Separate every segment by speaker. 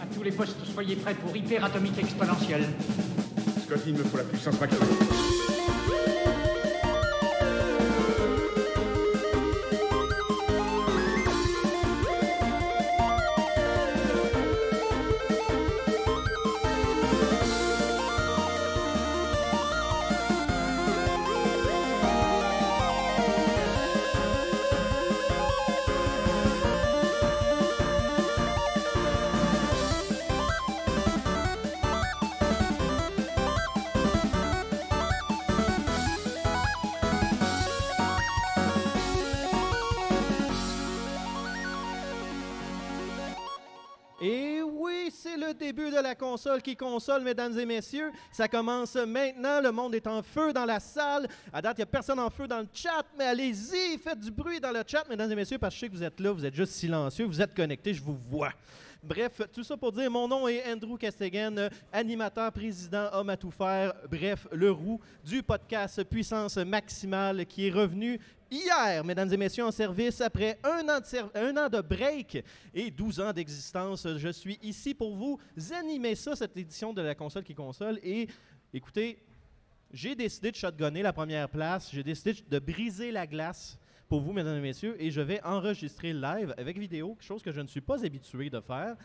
Speaker 1: À tous les postes, soyez prêts pour hyper atomique exponentielle.
Speaker 2: Scott, il me faut la puissance maximum.
Speaker 3: Qui console, mesdames et messieurs. Ça commence maintenant. Le monde est en feu dans la salle. À date, il n'y a personne en feu dans le chat, mais allez-y, faites du bruit dans le chat, mesdames et messieurs, parce que je sais que vous êtes là, vous êtes juste silencieux, vous êtes connectés, je vous vois. Bref, tout ça pour dire, mon nom est Andrew Castegan, animateur, président, homme à tout faire, bref, le roux du podcast Puissance Maximale qui est revenu hier, mesdames et messieurs, en service après un an de, break et 12 ans d'existence. Je suis ici pour vous animer ça, cette édition de la console qui console. Et écoutez, j'ai décidé de shotgunner la première place. J'ai décidé de briser la glace pour vous, mesdames et messieurs, et je vais enregistrer live avec vidéo, chose que je ne suis pas habitué de faire.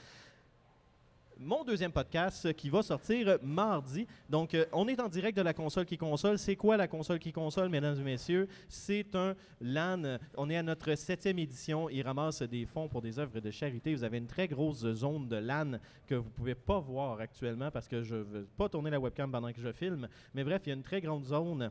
Speaker 3: Mon deuxième podcast euh, qui va sortir mardi. Donc, euh, on est en direct de la console qui console. C'est quoi la console qui console, mesdames et messieurs? C'est un LAN. On est à notre septième édition. Il ramasse des fonds pour des œuvres de charité. Vous avez une très grosse zone de LAN que vous ne pouvez pas voir actuellement parce que je ne veux pas tourner la webcam pendant que je filme. Mais bref, il y a une très grande zone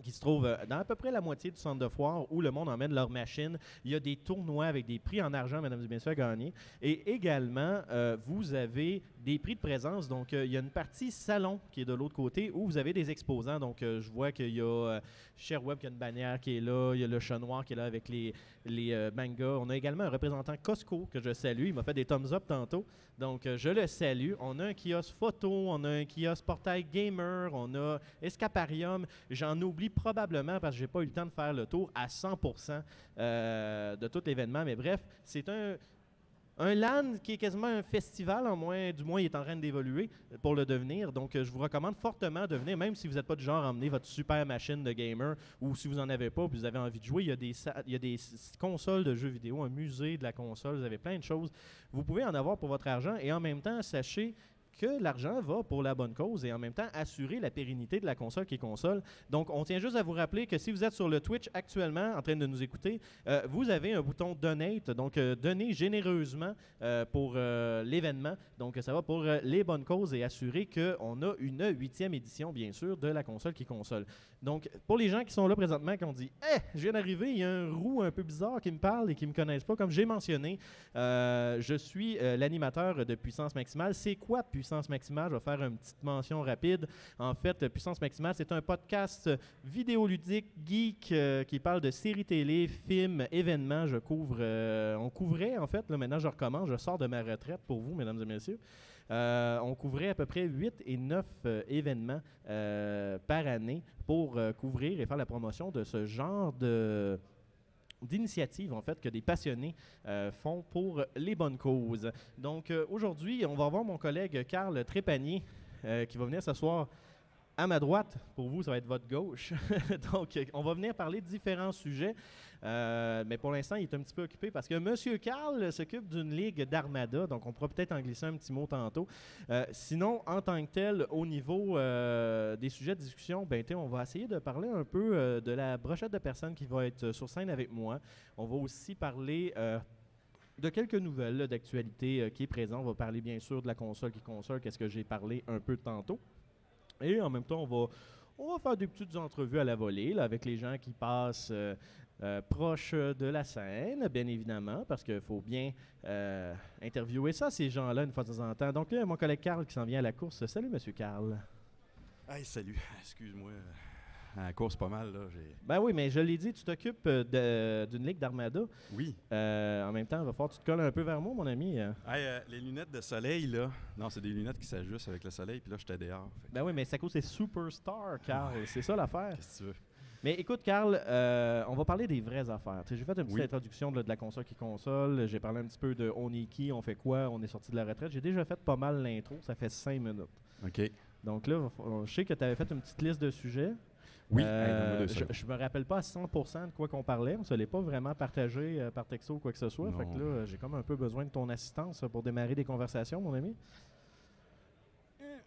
Speaker 3: qui se trouve euh, dans à peu près la moitié du centre de foire où le monde emmène leurs machines. Il y a des tournois avec des prix en argent, mesdames et messieurs, à gagner. Et également, euh, vous avez des prix de présence. Donc, euh, il y a une partie salon qui est de l'autre côté où vous avez des exposants. Donc, euh, je vois qu'il y a euh, Sherweb qui a une bannière qui est là. Il y a le chat noir qui est là avec les, les euh, mangas. On a également un représentant Costco que je salue. Il m'a fait des thumbs up tantôt. Donc, je le salue. On a un kiosque photo, on a un kiosque portail gamer, on a Escaparium. J'en oublie probablement parce que j'ai pas eu le temps de faire le tour à 100% euh, de tout l'événement. Mais bref, c'est un, un LAN qui est quasiment un festival, du moins il est en train d'évoluer pour le devenir. Donc euh, je vous recommande fortement de venir, même si vous n'êtes pas du genre à emmener votre super machine de gamer ou si vous n'en avez pas, vous avez envie de jouer, il y a des, sa- il y a des consoles de jeux vidéo, un musée de la console, vous avez plein de choses. Vous pouvez en avoir pour votre argent et en même temps, sachez que l'argent va pour la bonne cause et en même temps assurer la pérennité de la console qui console. Donc, on tient juste à vous rappeler que si vous êtes sur le Twitch actuellement en train de nous écouter, euh, vous avez un bouton Donate, donc euh, donnez généreusement euh, pour euh, l'événement. Donc, ça va pour les bonnes causes et assurer qu'on a une huitième édition, bien sûr, de la console qui console. Donc, pour les gens qui sont là présentement, qui ont dit Eh, je viens d'arriver, il y a un roux un peu bizarre qui me parle et qui ne me connaissent pas, comme j'ai mentionné, je suis l'animateur de Puissance Maximale. C'est quoi Puissance Maximale Je vais faire une petite mention rapide. En fait, Puissance Maximale, c'est un podcast vidéoludique, geek, euh, qui parle de séries télé, films, événements. Je couvre, euh, on couvrait en fait, là, maintenant je recommence, je sors de ma retraite pour vous, mesdames et messieurs. Euh, on couvrait à peu près 8 et 9 euh, événements par année pour couvrir et faire la promotion de ce genre de d'initiatives en fait que des passionnés euh, font pour les bonnes causes. Donc euh, aujourd'hui, on va voir mon collègue Carl Trépanier euh, qui va venir s'asseoir à ma droite. Pour vous, ça va être votre gauche. Donc, on va venir parler de différents sujets. Euh, mais pour l'instant, il est un petit peu occupé parce que M. Carl s'occupe d'une ligue d'armada. Donc, on pourra peut-être en glisser un petit mot tantôt. Euh, sinon, en tant que tel, au niveau euh, des sujets de discussion, ben, on va essayer de parler un peu de la brochette de personnes qui va être sur scène avec moi. On va aussi parler de quelques nouvelles d'actualité qui est présent. On va parler bien sûr de la console qui console, qu'est-ce que j'ai parlé un peu tantôt. Et en même temps, on va, on va faire des petites entrevues à la volée là, avec les gens qui passent euh, euh, proches de la scène, bien évidemment, parce qu'il faut bien euh, interviewer ça, ces gens-là, une fois de temps en temps. Donc là, a mon collègue Carl qui s'en vient à la course. Salut, Monsieur Carl.
Speaker 4: Hey, salut. Excuse-moi. À la course, pas mal, là.
Speaker 3: Ben oui, mais je l'ai dit, tu t'occupes euh, d'une ligue d'armada.
Speaker 4: Oui.
Speaker 3: Euh, en même temps, il va falloir que tu te colles un peu vers moi, mon ami. euh.
Speaker 4: Hey, euh, les lunettes de soleil, là. Non, c'est des lunettes qui s'ajustent avec le soleil, puis là, j'étais dehors. Fait
Speaker 3: Ben oui, mais ça cause c'est Superstar, Carl. C'est ça l'affaire.
Speaker 4: Qu'est-ce que tu veux?
Speaker 3: Mais écoute, Carl, euh, on va parler des vraies affaires. J'ai fait une petite
Speaker 4: Oui.
Speaker 3: introduction de, de la console qui console. J'ai parlé un petit peu de on est qui, on fait quoi, on est sorti de la retraite. J'ai déjà fait pas mal l'intro, ça fait cinq minutes.
Speaker 4: OK.
Speaker 3: Donc là, je sais que tu avais fait une petite liste de sujets.
Speaker 4: Oui,
Speaker 3: Euh, je, je me rappelle pas à 100% de quoi qu'on parlait. On se l'est pas vraiment partagé euh, par texto ou quoi que ce soit. Fait que
Speaker 4: Non.
Speaker 3: là, j'ai comme un peu besoin de ton assistance euh, pour démarrer des conversations, mon ami.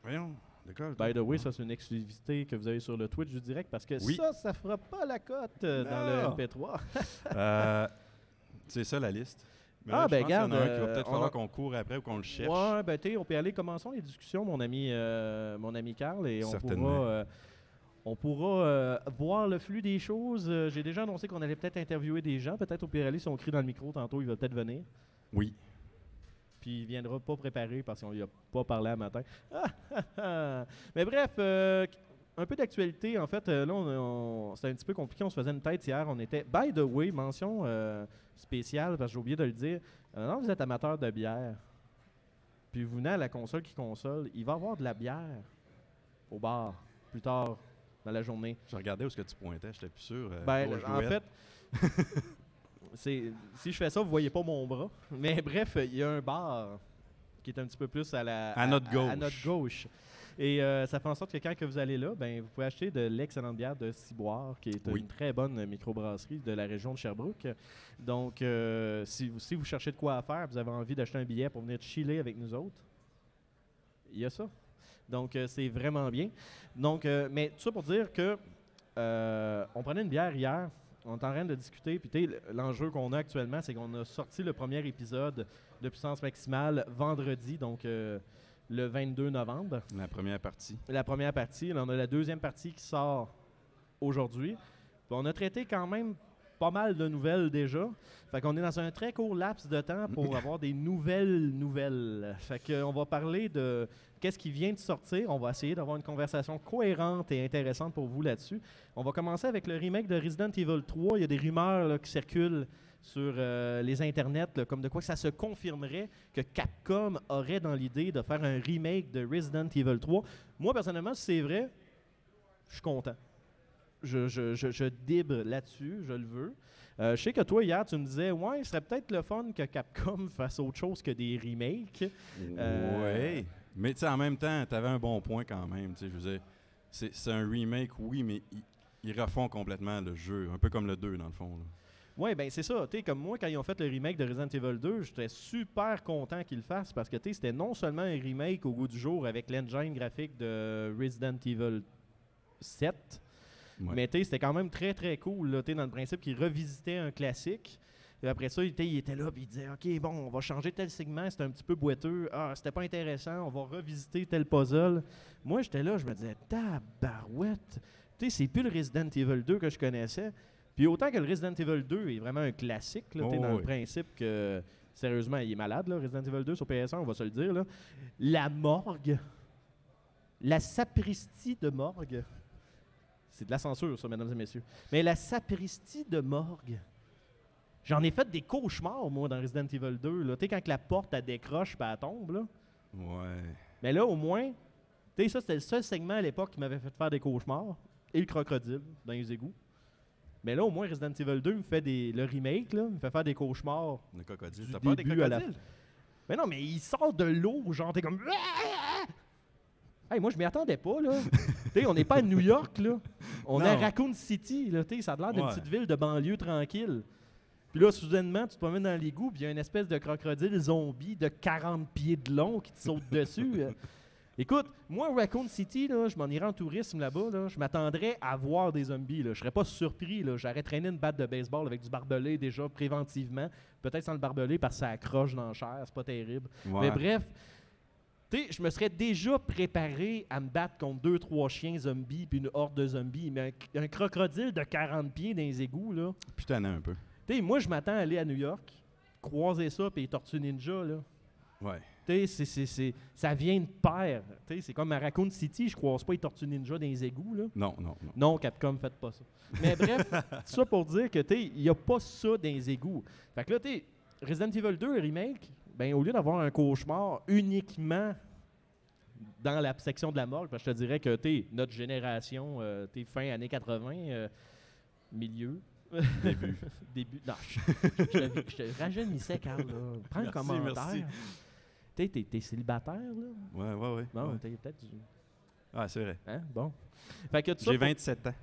Speaker 4: Voyons, d'accord.
Speaker 3: By the way, ça, c'est une exclusivité que vous avez sur le Twitch du direct parce que
Speaker 4: Oui.
Speaker 3: ça, ça fera pas la cote euh, dans
Speaker 4: Non.
Speaker 3: le MP3.
Speaker 4: Euh, c'est ça la liste. Mais
Speaker 3: Ah,
Speaker 4: là,
Speaker 3: ben,
Speaker 4: pense qu'il y en a
Speaker 3: garde,
Speaker 4: un qui va peut-être falloir
Speaker 3: a-
Speaker 4: qu'on court après ou qu'on le cherche.
Speaker 3: Ouais, ben, tu on peut aller. Commençons les discussions, mon ami, euh, mon ami Carl, et on
Speaker 4: Certainement.
Speaker 3: pourra, euh, on pourra euh, voir le flux des choses. Euh, J'ai déjà annoncé qu'on allait peut-être interviewer des gens. Peut-être au pire aller, si on crie dans le micro tantôt, il va peut-être venir.
Speaker 4: Oui.
Speaker 3: Puis il viendra pas préparé parce qu'on lui a pas parlé à matin. Mais bref, euh, un peu d'actualité. En fait, là, on, on- c'était un petit peu compliqué. On se faisait une tête hier. On était, by the way, mention spéciale parce que j'ai oublié de le dire. Non, vous êtes amateur de bière. Puis vous venez à la console qui console. Il va y avoir de la bière au bar plus tard dans la journée.
Speaker 4: Je regardais où est-ce que tu pointais, j'étais plus sûr. euh,
Speaker 3: Ben,
Speaker 4: gauche,
Speaker 3: en fait, si je fais ça, vous voyez pas mon bras. Mais bref, il y a un bar qui est un petit peu plus à la
Speaker 4: À notre
Speaker 3: À,
Speaker 4: gauche.
Speaker 3: notre gauche. Et euh, ça fait en sorte que quand que vous allez là, ben, vous pouvez acheter de l'excellente bière de Ciboire, qui est
Speaker 4: Oui.
Speaker 3: une très bonne microbrasserie de la région de Sherbrooke. Donc, euh, si, vous, si vous cherchez de quoi à faire, vous avez envie d'acheter un billet pour venir chiller avec nous autres, il y a ça. Donc, euh, c'est vraiment bien. Donc, euh, mais tout ça pour dire que euh, on prenait une bière hier. On est en train de discuter. Puis, l'enjeu qu'on a actuellement, c'est qu'on a sorti le premier épisode de Puissance Maximale vendredi, donc le 22 novembre.
Speaker 4: La première partie.
Speaker 3: La première partie. Là, on a la deuxième partie qui sort aujourd'hui. On a traité quand même pas mal de nouvelles déjà. Fait qu'on est dans un très court laps de temps pour avoir des nouvelles nouvelles. Fait qu'on va parler de qu'est-ce qui vient de sortir. On va essayer d'avoir une conversation cohérente et intéressante pour vous là-dessus. On va commencer avec le remake de Resident Evil 3. Il y a des rumeurs là, qui circulent sur euh, les internets, là, comme de quoi ça se confirmerait que Capcom aurait dans l'idée de faire un remake de Resident Evil 3. Moi, personnellement, si c'est vrai, je suis content. Je, je, je, je dibre là-dessus, je le veux. Euh, je sais que toi, hier, tu me disais, ouais, ce serait peut-être le fun que Capcom fasse autre chose que des remakes. Euh,
Speaker 4: Oui. Mais tu sais, en même temps, tu avais un bon point quand même. tu sais, Je veux dire, c'est un remake, oui, mais ils, ils refont complètement le jeu. Un peu comme le 2, dans le fond. là.
Speaker 3: Oui, ben c'est ça. Tu sais, comme moi, quand ils ont fait le remake de Resident Evil 2, j'étais super content qu'ils le fassent parce que tu sais, c'était non seulement un remake au goût du jour avec l'engine graphique de Resident Evil 7,
Speaker 4: Ouais.
Speaker 3: mais tu sais, c'était quand même très très cool là, dans le principe qu'ils revisitaient un classique. Et après ça, il était, il était là, puis il disait OK, bon, on va changer tel segment, c'était un petit peu boiteux. Ah, c'était pas intéressant, on va revisiter tel puzzle. Moi, j'étais là, je me disais Tabarouette. Tu sais, c'est plus le Resident Evil 2 que je connaissais. Puis autant que le Resident Evil 2 est vraiment un classique, là,
Speaker 4: Oh,
Speaker 3: dans le principe que, sérieusement, il est malade, là, Resident Evil 2 sur PS1, on va se le dire. Là. La morgue, la sapristie de morgue, c'est de la censure, ça, mesdames et messieurs. Mais la sapristie de morgue, j'en ai fait des cauchemars, moi, dans Resident Evil 2. là. Tu sais, quand la porte, elle décroche puis elle tombe, là.
Speaker 4: Ouais.
Speaker 3: Mais là, au moins, tu sais, ça, c'était le seul segment à l'époque qui m'avait fait faire des cauchemars. Et le crocodile dans les égouts. Mais là, au moins, Resident Evil 2 me fait des, le remake, là, me fait faire des cauchemars.
Speaker 4: Le crocodile. T'as peur des
Speaker 3: la
Speaker 4: crocodiles?
Speaker 3: Mais non, mais il sort de l'eau, genre, t'es comme. Hey, moi, je m'y attendais pas, là. on n'est pas à New York, là. On est à. Raccoon City, là. Ça a l'air d'une
Speaker 4: Ouais.
Speaker 3: petite ville de banlieue tranquille. Puis là, soudainement, tu te promènes dans l'égout, puis il y a une espèce de crocodile zombie de 40 pieds de long qui te saute dessus. Écoute, moi, Raccoon City, là, je m'en irais en tourisme là-bas. Là, je m'attendrais à voir des zombies. Là. Je serais pas surpris. J'aurais traîné une batte de baseball avec du barbelé déjà préventivement. Peut-être sans le barbelé parce que ça accroche dans la chair. C'est pas terrible.
Speaker 4: Ouais.
Speaker 3: Mais bref, tu sais, je me serais déjà préparé à me battre contre deux, trois chiens zombies puis une horde de zombies. Mais un, un crocodile de 40 pieds dans les égouts, là.
Speaker 4: Putain, un peu.
Speaker 3: Tu sais, moi, je m'attends à aller à New York, croiser ça, puis les Tortues Ninja, là.
Speaker 4: Ouais.
Speaker 3: Tu sais, ça vient de pair. Tu sais, c'est comme à Raccoon City, je croise pas les Tortues Ninja dans les égouts, là.
Speaker 4: Non, non, non.
Speaker 3: Non, Capcom, faites pas ça. Mais bref, tout ça pour dire que, tu sais, il n'y a pas ça dans les égouts. Fait que là, tu sais, Resident Evil 2 remake, ben, au lieu d'avoir un cauchemar uniquement dans la section de la morgue, parce que je te dirais que, tu notre génération, euh, tu fin années 80, euh, milieu.
Speaker 4: Début.
Speaker 3: Début. Non, je, je, te- je te rajeunissais, Carl. Là. Prends un
Speaker 4: Merci,
Speaker 3: commentaire.
Speaker 4: merci.
Speaker 3: Tu t'es- t'es célibataire, là?
Speaker 4: Ouais, ouais, ouais.
Speaker 3: Bon,
Speaker 4: ouais.
Speaker 3: t'as peut-être du...
Speaker 4: Ah, c'est vrai.
Speaker 3: Hein? Bon. Fait que tout ça
Speaker 4: J'ai
Speaker 3: pour-
Speaker 4: 27 ans.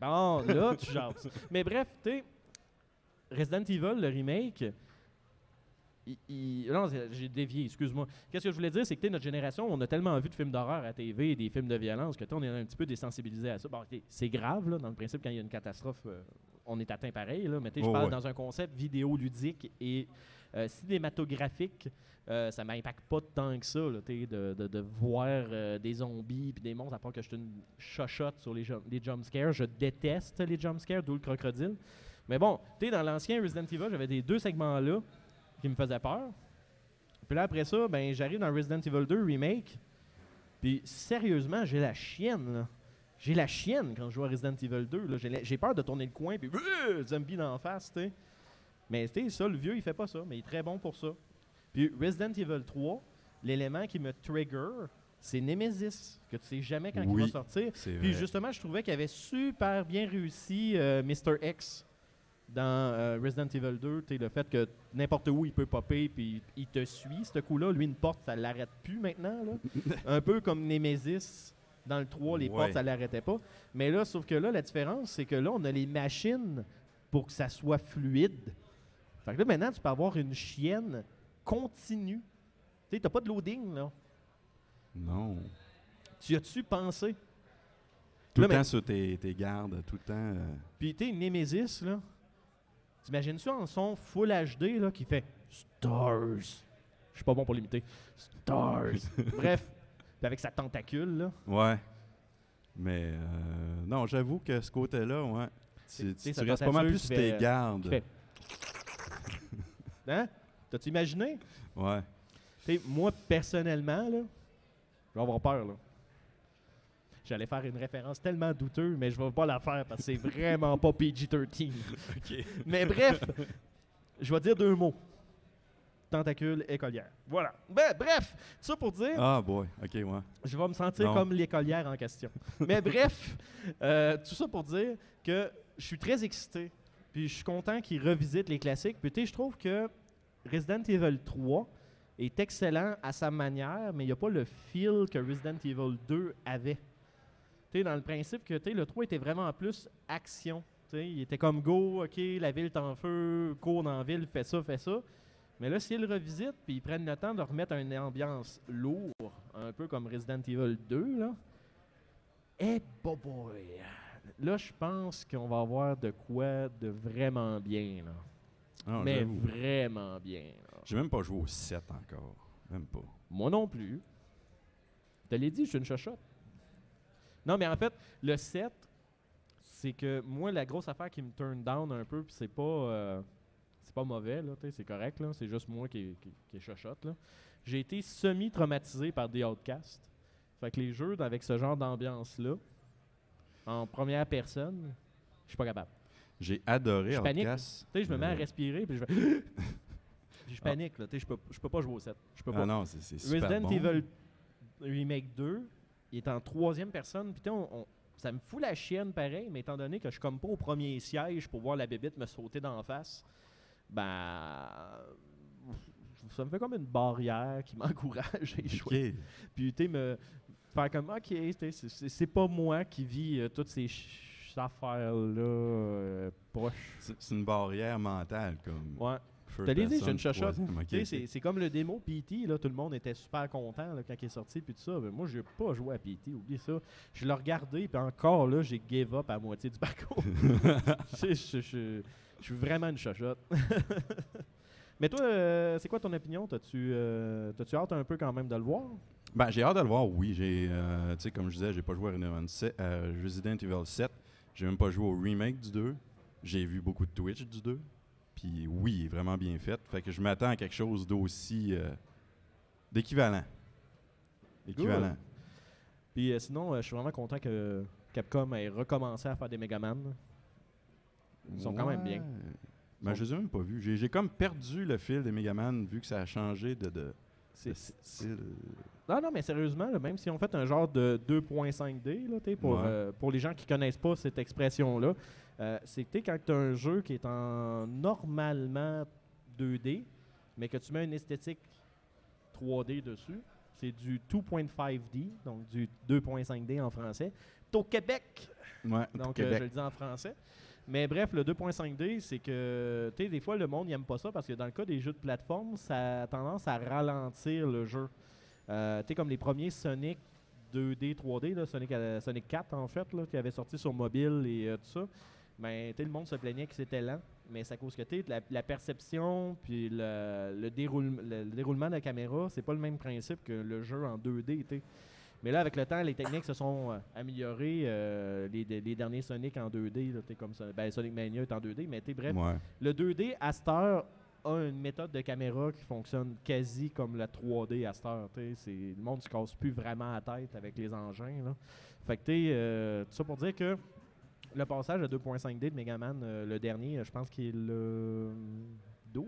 Speaker 3: Bon, là, tu jases. Mais bref, tu sais, Resident Evil, le remake, il- il- non, j'ai dévié, excuse-moi. Qu'est-ce que je voulais dire, c'est que notre génération, on a tellement vu de films d'horreur à TV, des films de violence, que on est un petit peu désensibilisé à ça. Bon, c'est grave, là, dans le principe, quand il y a une catastrophe, euh, on est atteint pareil, là, mais sais, je
Speaker 4: Oh,
Speaker 3: parle
Speaker 4: ouais.
Speaker 3: dans un concept vidéoludique et euh, cinématographique. euh, ça m'impacte pas tant que ça, là, de, de- de voir euh, des zombies puis des monstres, à part que je suis une chochotte sur les, les jumpscares. Je déteste les jumpscares, d'où le crocodile. Mais bon, tu dans l'ancien Resident Evil, j'avais des deux segments-là qui me faisaient peur. Puis là, après ça, ben, j'arrive dans Resident Evil 2 Remake. Puis sérieusement, j'ai la chienne, là. J'ai la chienne quand je joue à Resident Evil 2. là. J'ai peur de tourner le coin, puis euh, zombie d'en face, tu sais. Mais tu sais, ça, le vieux, il fait pas ça, mais il est très bon pour ça. Puis Resident Evil 3, l'élément qui me trigger, c'est Nemesis, que tu sais jamais quand il va sortir. Puis
Speaker 4: vrai.
Speaker 3: justement, je trouvais qu'il avait super bien réussi euh, Mr. X dans euh, Resident Evil 2. Tu sais, le fait que n'importe où il peut popper puis il te suit, ce coup-là. Lui, une porte, ça l'arrête plus maintenant. là. Un peu comme Nemesis dans le 3, les
Speaker 4: Ouais.
Speaker 3: portes, ça l'arrêtait pas. Mais là, sauf que là, la différence, c'est que là, on a les machines pour que ça soit fluide. Fait que là, maintenant, tu peux avoir une chienne continue. Tu sais, t'as pas de loading, là.
Speaker 4: Non.
Speaker 3: Tu as-tu pensé?
Speaker 4: Tout
Speaker 3: Là,
Speaker 4: le
Speaker 3: mais-
Speaker 4: temps sur tes, tes gardes, tout le temps. euh,
Speaker 3: Puis, tu sais, Nemesis, là, t'imagines ça en son full HD, là, qui fait Stars. Je suis pas bon pour l'imiter. Stars. Bref, avec sa tentacule, là.
Speaker 4: Ouais. Mais euh, non, j'avoue que ce côté-là, ouais. Tu, restes pas mal plus sur tes
Speaker 3: fait-
Speaker 4: gardes.
Speaker 3: fait- Hein? T'as-tu imaginé?
Speaker 4: Ouais.
Speaker 3: Tu sais, moi, personnellement, là, je vais avoir peur, là. J'allais faire une référence tellement douteuse, mais je vais pas la faire parce que c'est vraiment pas PG-13. Mais bref, je vais dire deux mots. Tentacule écolière. Voilà. Ben, bref, ça pour dire,
Speaker 4: Ah, boy. OK, ouais.
Speaker 3: je vais me sentir
Speaker 4: Non.
Speaker 3: comme l'écolière en question. Mais bref, euh, tout ça pour dire que je suis très excité. Puis je suis content qu'ils revisitent les classiques. Puis tu sais, je trouve que Resident Evil 3 est excellent à sa manière, mais il n'y a pas le feel que Resident Evil 2 avait. Tu dans le principe que tu le 3 était vraiment plus action. Il était comme go, ok, la ville est en feu, cours dans la ville, fais ça, fais ça. Mais là, s'ils revisitent puis ils prennent le temps de remettre une ambiance lourde, un peu comme Resident Evil 2, là, eh boy! Là, je pense qu'on va avoir de quoi de vraiment bien, là.
Speaker 4: Ah,
Speaker 3: Mais vraiment bien.
Speaker 4: J'ai même pas joué au 7 encore. Même pas.
Speaker 3: Moi non plus. Je te l'ai dit, je suis une chochotte. Non, mais en fait, le 7, c'est que moi, la grosse affaire qui me turn down un peu, puis c'est pas, euh, c'est pas mauvais, là, c'est correct, là, c'est juste moi qui, qui, qui est chochotte, là. J'ai été semi-traumatisé par The Outcast. Fait que les jeux avec ce genre d'ambiance-là, en première personne, je suis pas capable.
Speaker 4: J'ai adoré
Speaker 3: Je panique.
Speaker 4: Outcast.
Speaker 3: Tu sais, je me mets à
Speaker 4: Euh,
Speaker 3: respirer, puis je vais... Puis je panique, là, tu sais, je peux, je peux pas jouer au 7. Je peux pas.
Speaker 4: Ah non, c'est c'est super
Speaker 3: Resident
Speaker 4: bon.
Speaker 3: Evil Remake 2, il est en troisième personne. Puis on- on- ça me fout la chienne pareil, mais étant donné que je suis comme pas au premier siège pour voir la bébite me sauter d'en face, ben. Ça me fait comme une barrière qui m'encourage à.
Speaker 4: OK.
Speaker 3: Puis tu sais, me faire comme, ok, c'est- pas moi qui vis euh, toutes ces ch- affaires-là euh,
Speaker 4: c'est une barrière mentale, comme.
Speaker 3: Ouais. Te l'ai dit, j'ai
Speaker 4: person,
Speaker 3: une chochotte.
Speaker 4: troisième, ok,
Speaker 3: Tu sais,
Speaker 4: ok.
Speaker 3: c'est- comme le démo PT, là, tout le monde était super content là, quand il est sorti, puis tout ça. Mais moi, j'ai pas joué à PT, oublie ça. Je l'ai regardé, puis encore là, j'ai give up à moitié du parcours. Je sais, je, je- je suis vraiment une chochotte. Mais toi, euh, c'est quoi ton opinion? T'as-tu euh, hâte un peu quand même de le voir?
Speaker 4: Ben, j'ai hâte de le voir, oui. J'ai, euh, tu sais, comme je disais, j'ai pas joué à Resident Evil 7, euh, Resident Evil 7. J'ai même pas joué au remake du 2. J'ai vu beaucoup de Twitch du 2. Puis oui, il est vraiment bien fait. Fait que je m'attends à quelque chose d'aussi euh, d'équivalent. Équivalent.
Speaker 3: Puis euh, sinon, euh, je suis vraiment content que Capcom ait recommencé à faire des Megaman. Ils sont quand même bien.
Speaker 4: Ben,
Speaker 3: Ils
Speaker 4: je les ai même pas vus. J'ai, j'ai comme perdu le fil des Megaman vu que ça a changé de, de,
Speaker 3: C'est-
Speaker 4: de style.
Speaker 3: Non, non, mais sérieusement, là, même si on fait un genre de 2.5D, là, pour,
Speaker 4: Ouais.
Speaker 3: euh, pour les gens qui connaissent pas cette expression-là, Euh, c'est que tu sais, quand tu as un jeu qui est en normalement 2D, mais que tu mets une esthétique 3D dessus, c'est du 2.5D, donc du 2.5D en français. C'est au Québec,
Speaker 4: Ouais,
Speaker 3: donc euh, je le dis en français. Mais bref, le 2.5D, c'est que, tu sais, des fois, le monde n'aime pas ça parce que dans le cas des jeux de plateforme, ça a tendance à ralentir le jeu. Euh, tu sais, comme les premiers Sonic 2D, 3D, là, Sonic, euh, Sonic 4 en fait, là, qui avait sorti sur mobile et euh, tout ça, ben, le monde se plaignait que c'était lent. Mais c'est à cause que la, la perception puis le, le, déroule- le- le déroulement de la caméra, c'est pas le même principe que le jeu en 2D. tu sais. Mais là, avec le temps, les techniques se sont euh, améliorées. euh, les, les derniers Sonic en 2D, là, tu sais, comme ça, ben, Sonic Mania est en 2D, mais bref,
Speaker 4: Ouais.
Speaker 3: le 2D à cette heure a une méthode de caméra qui fonctionne quasi comme la 3D à cette heure. Le monde se casse plus vraiment la tête avec les engins. Là. Fait que euh, tout ça pour dire que le passage à 2.5D de Megaman, euh, le dernier, je pense qu'il est le 12.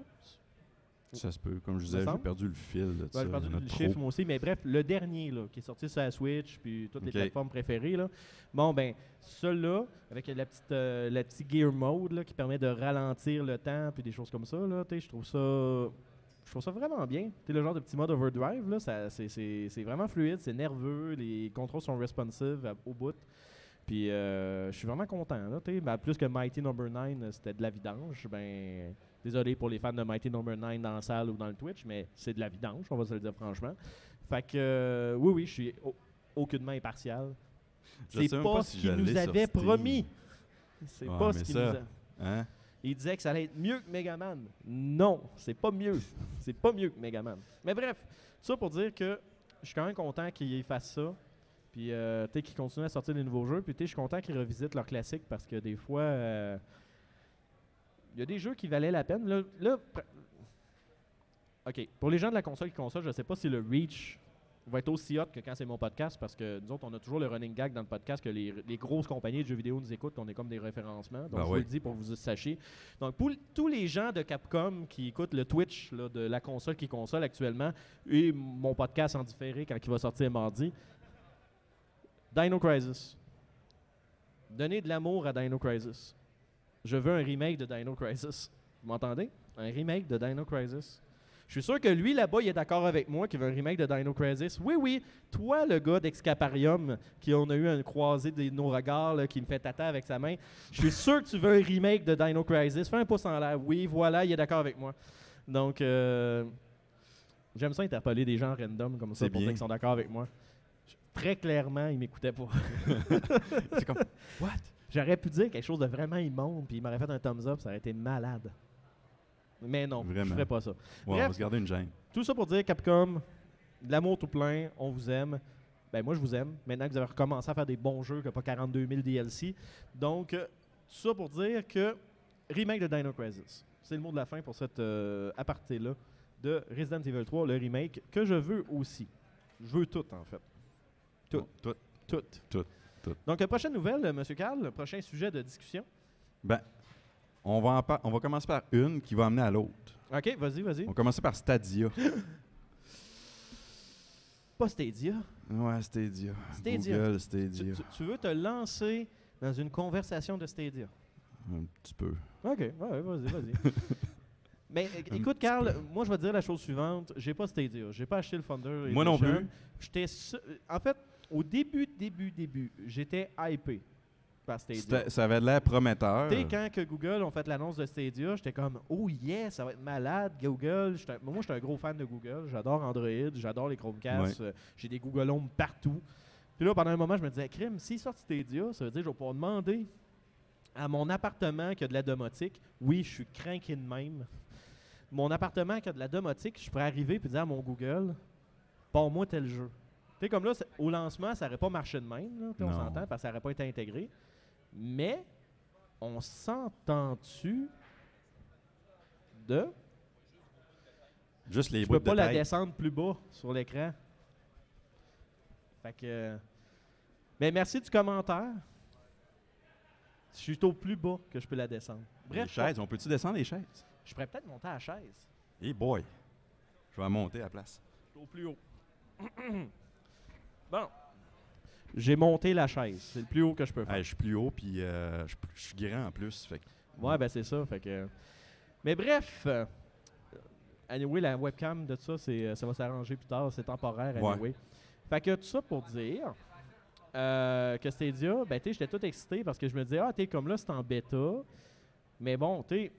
Speaker 4: Ça se peut. Comme je disais, j'ai perdu le fil de
Speaker 3: Ouais, j'ai perdu le
Speaker 4: trop.
Speaker 3: chiffre moi aussi, mais bref, le dernier là, qui est sorti sur la Switch, puis toutes les plateformes préférées. Là. Bon, ben, celui-là, avec la petite, euh, la petite gear mode là, qui permet de ralentir le temps, puis des choses comme ça, là, je trouve ça. Je trouve ça vraiment bien. Tu le genre de petit mode overdrive, là, ça, c'est, vraiment fluide, c'est nerveux, les contrôles sont responsive à- au bout. Puis euh, je suis vraiment content. Là. Ben, plus que Mighty Number 9, euh, c'était de la vidange. Ben, désolé pour les fans de Mighty Number 9 dans la salle ou dans le Twitch, mais c'est de la vidange, on va se le dire franchement. Fait que euh, oui, oui, je suis au- aucunement impartial. C'est pas,
Speaker 4: pas
Speaker 3: ce
Speaker 4: si
Speaker 3: qu'il
Speaker 4: je
Speaker 3: nous
Speaker 4: Steam.
Speaker 3: promis. C'est
Speaker 4: Ouais,
Speaker 3: pas ce qu'il
Speaker 4: ça-
Speaker 3: nous a.
Speaker 4: Hein?
Speaker 3: Il disait que ça allait être mieux que Megaman. Non, c'est pas mieux. C'est pas mieux que Megaman. Mais bref, tout ça pour dire que je suis quand même content qu'ils fassent ça. Puis, euh, tu sais, qu'ils continuent à sortir des nouveaux jeux. Puis, tu sais, je suis content qu'ils revisitent leurs classiques parce que des fois, euh, il y a des jeux qui valaient la peine. Là, OK. Pour les gens de la console qui console, je sais pas si le Reach va être aussi hot que quand c'est mon podcast parce que nous autres, on a toujours le running gag dans le podcast que les, les grosses compagnies de jeux vidéo nous écoutent, on est comme des référencements. Donc,
Speaker 4: Ben
Speaker 3: je vous le dis pour que vous le sachiez. Donc, pour tous les gens de Capcom qui écoutent le Twitch là, de la console qui console actuellement et mon podcast en différé quand il va sortir mardi, Dino Crisis. Donnez de l'amour à Dino Crisis. Je veux un remake de Dino Crisis. Vous m'entendez? Un remake de Dino Crisis. Je suis sûr que lui, là-bas, il est d'accord avec moi qu'il veut un remake de Dino Crisis. Oui, oui, toi, le gars d'Excaparium, qui on a eu un croisé de nos regards, là, qui me fait tata avec sa main, je suis sûr que tu veux un remake de Dino Crisis. Fais un pouce en l'air. Oui, voilà, il est d'accord avec moi. Donc, euh, j'aime ça interpeller des gens random comme ça pour dire
Speaker 4: bien.
Speaker 3: qu'ils sont d'accord avec moi. Je- Très clairement, ils m'écoutaient pas.
Speaker 4: C'est comme. What?
Speaker 3: J'aurais pu dire quelque chose de vraiment immonde, puis il m'aurait fait un thumbs up, ça aurait été malade. Mais non, je
Speaker 4: Vraiment.
Speaker 3: ferais pas ça.
Speaker 4: Ouais, on
Speaker 3: Bref.
Speaker 4: va se garder une gêne.
Speaker 3: Tout ça pour dire Capcom, de l'amour tout plein, on vous aime. Ben moi je vous aime. Maintenant que vous avez recommencé à faire des bons jeux, que pas 42 000 DLC. Donc, euh, tout ça pour dire que remake de Dino Crisis. C'est le mot de la fin pour cette euh, aparté-là de Resident Evil 3, le remake, que je veux aussi. Je veux tout en fait. Tout.
Speaker 4: Tout.
Speaker 3: Tout.
Speaker 4: Tout, tout.
Speaker 3: Donc, euh, prochaine nouvelle, euh, Monsieur Carl, le prochain sujet de discussion.
Speaker 4: Ben, on va, en on va commencer par une qui va amener à l'autre.
Speaker 3: OK, vas-y, vas-y.
Speaker 4: On va commencer par Stadia.
Speaker 3: Pas Stadia.
Speaker 4: Ouais, Stadia.
Speaker 3: Stadia.
Speaker 4: Google
Speaker 3: Tu,
Speaker 4: Stadia.
Speaker 3: tu- tu veux te lancer dans une conversation de Stadia?
Speaker 4: Un petit peu.
Speaker 3: OK, ouais, vas-y, vas-y. Mais écoute, Carl, moi, je vais te dire la chose suivante. J'ai pas Stadia. J'ai pas acheté le Thunder.
Speaker 4: Moi non plus.
Speaker 3: J'étais En fait, au début, début, début, j'étais hypé par Stadia.
Speaker 4: Ça avait l'air prometteur.
Speaker 3: Tu sais, quand que Google ont fait l'annonce de Stadia, j'étais comme Oh yeah, ça va être malade, Google. Moi, je suis un gros fan de Google. J'adore Android, j'adore les Chromecast. euh, J'ai des Google Home partout. Puis là, pendant un moment, je me disais Crime, s'ils sortent Stadia, ça veut dire que je vais pouvoir demander à mon appartement qui a de la domotique. Oui, je suis craqué de même. Mon appartement qui a de la domotique, je pourrais arriver et dire à mon Google Pour moi tel jeu. Tu sais, comme là, au lancement, ça n'aurait pas marché de même. là, on s'entend parce que ça n'aurait pas été intégré. Mais on s'entend-tu de.
Speaker 4: Juste les
Speaker 3: Je peux
Speaker 4: de
Speaker 3: pas la descendre plus bas sur l'écran. Fait que. Mais merci du commentaire. Je suis au plus bas que je peux la descendre.
Speaker 4: Les
Speaker 3: Bref,
Speaker 4: chaises, on peut-tu descendre les chaises?
Speaker 3: je pourrais peut-être monter à la chaise.
Speaker 4: Hey boy! Je vais monter à la place.
Speaker 3: au plus haut. bon. J'ai monté la chaise. C'est le plus haut que je peux faire.
Speaker 4: Hey, je suis plus haut, puis euh, je je suis grand en plus. Fait que-
Speaker 3: Ouais, ben c'est ça. Fait que... Mais bref, euh, anyway, la webcam de ça, c'est, euh, ça va s'arranger plus tard. C'est temporaire,
Speaker 4: Ouais.
Speaker 3: anyway. Fait que tout ça pour dire euh, que Stadia, ben tu sais, j'étais tout excité parce que je me disais, ah, t'es comme là, c'est en bêta. Mais bon, tu sais,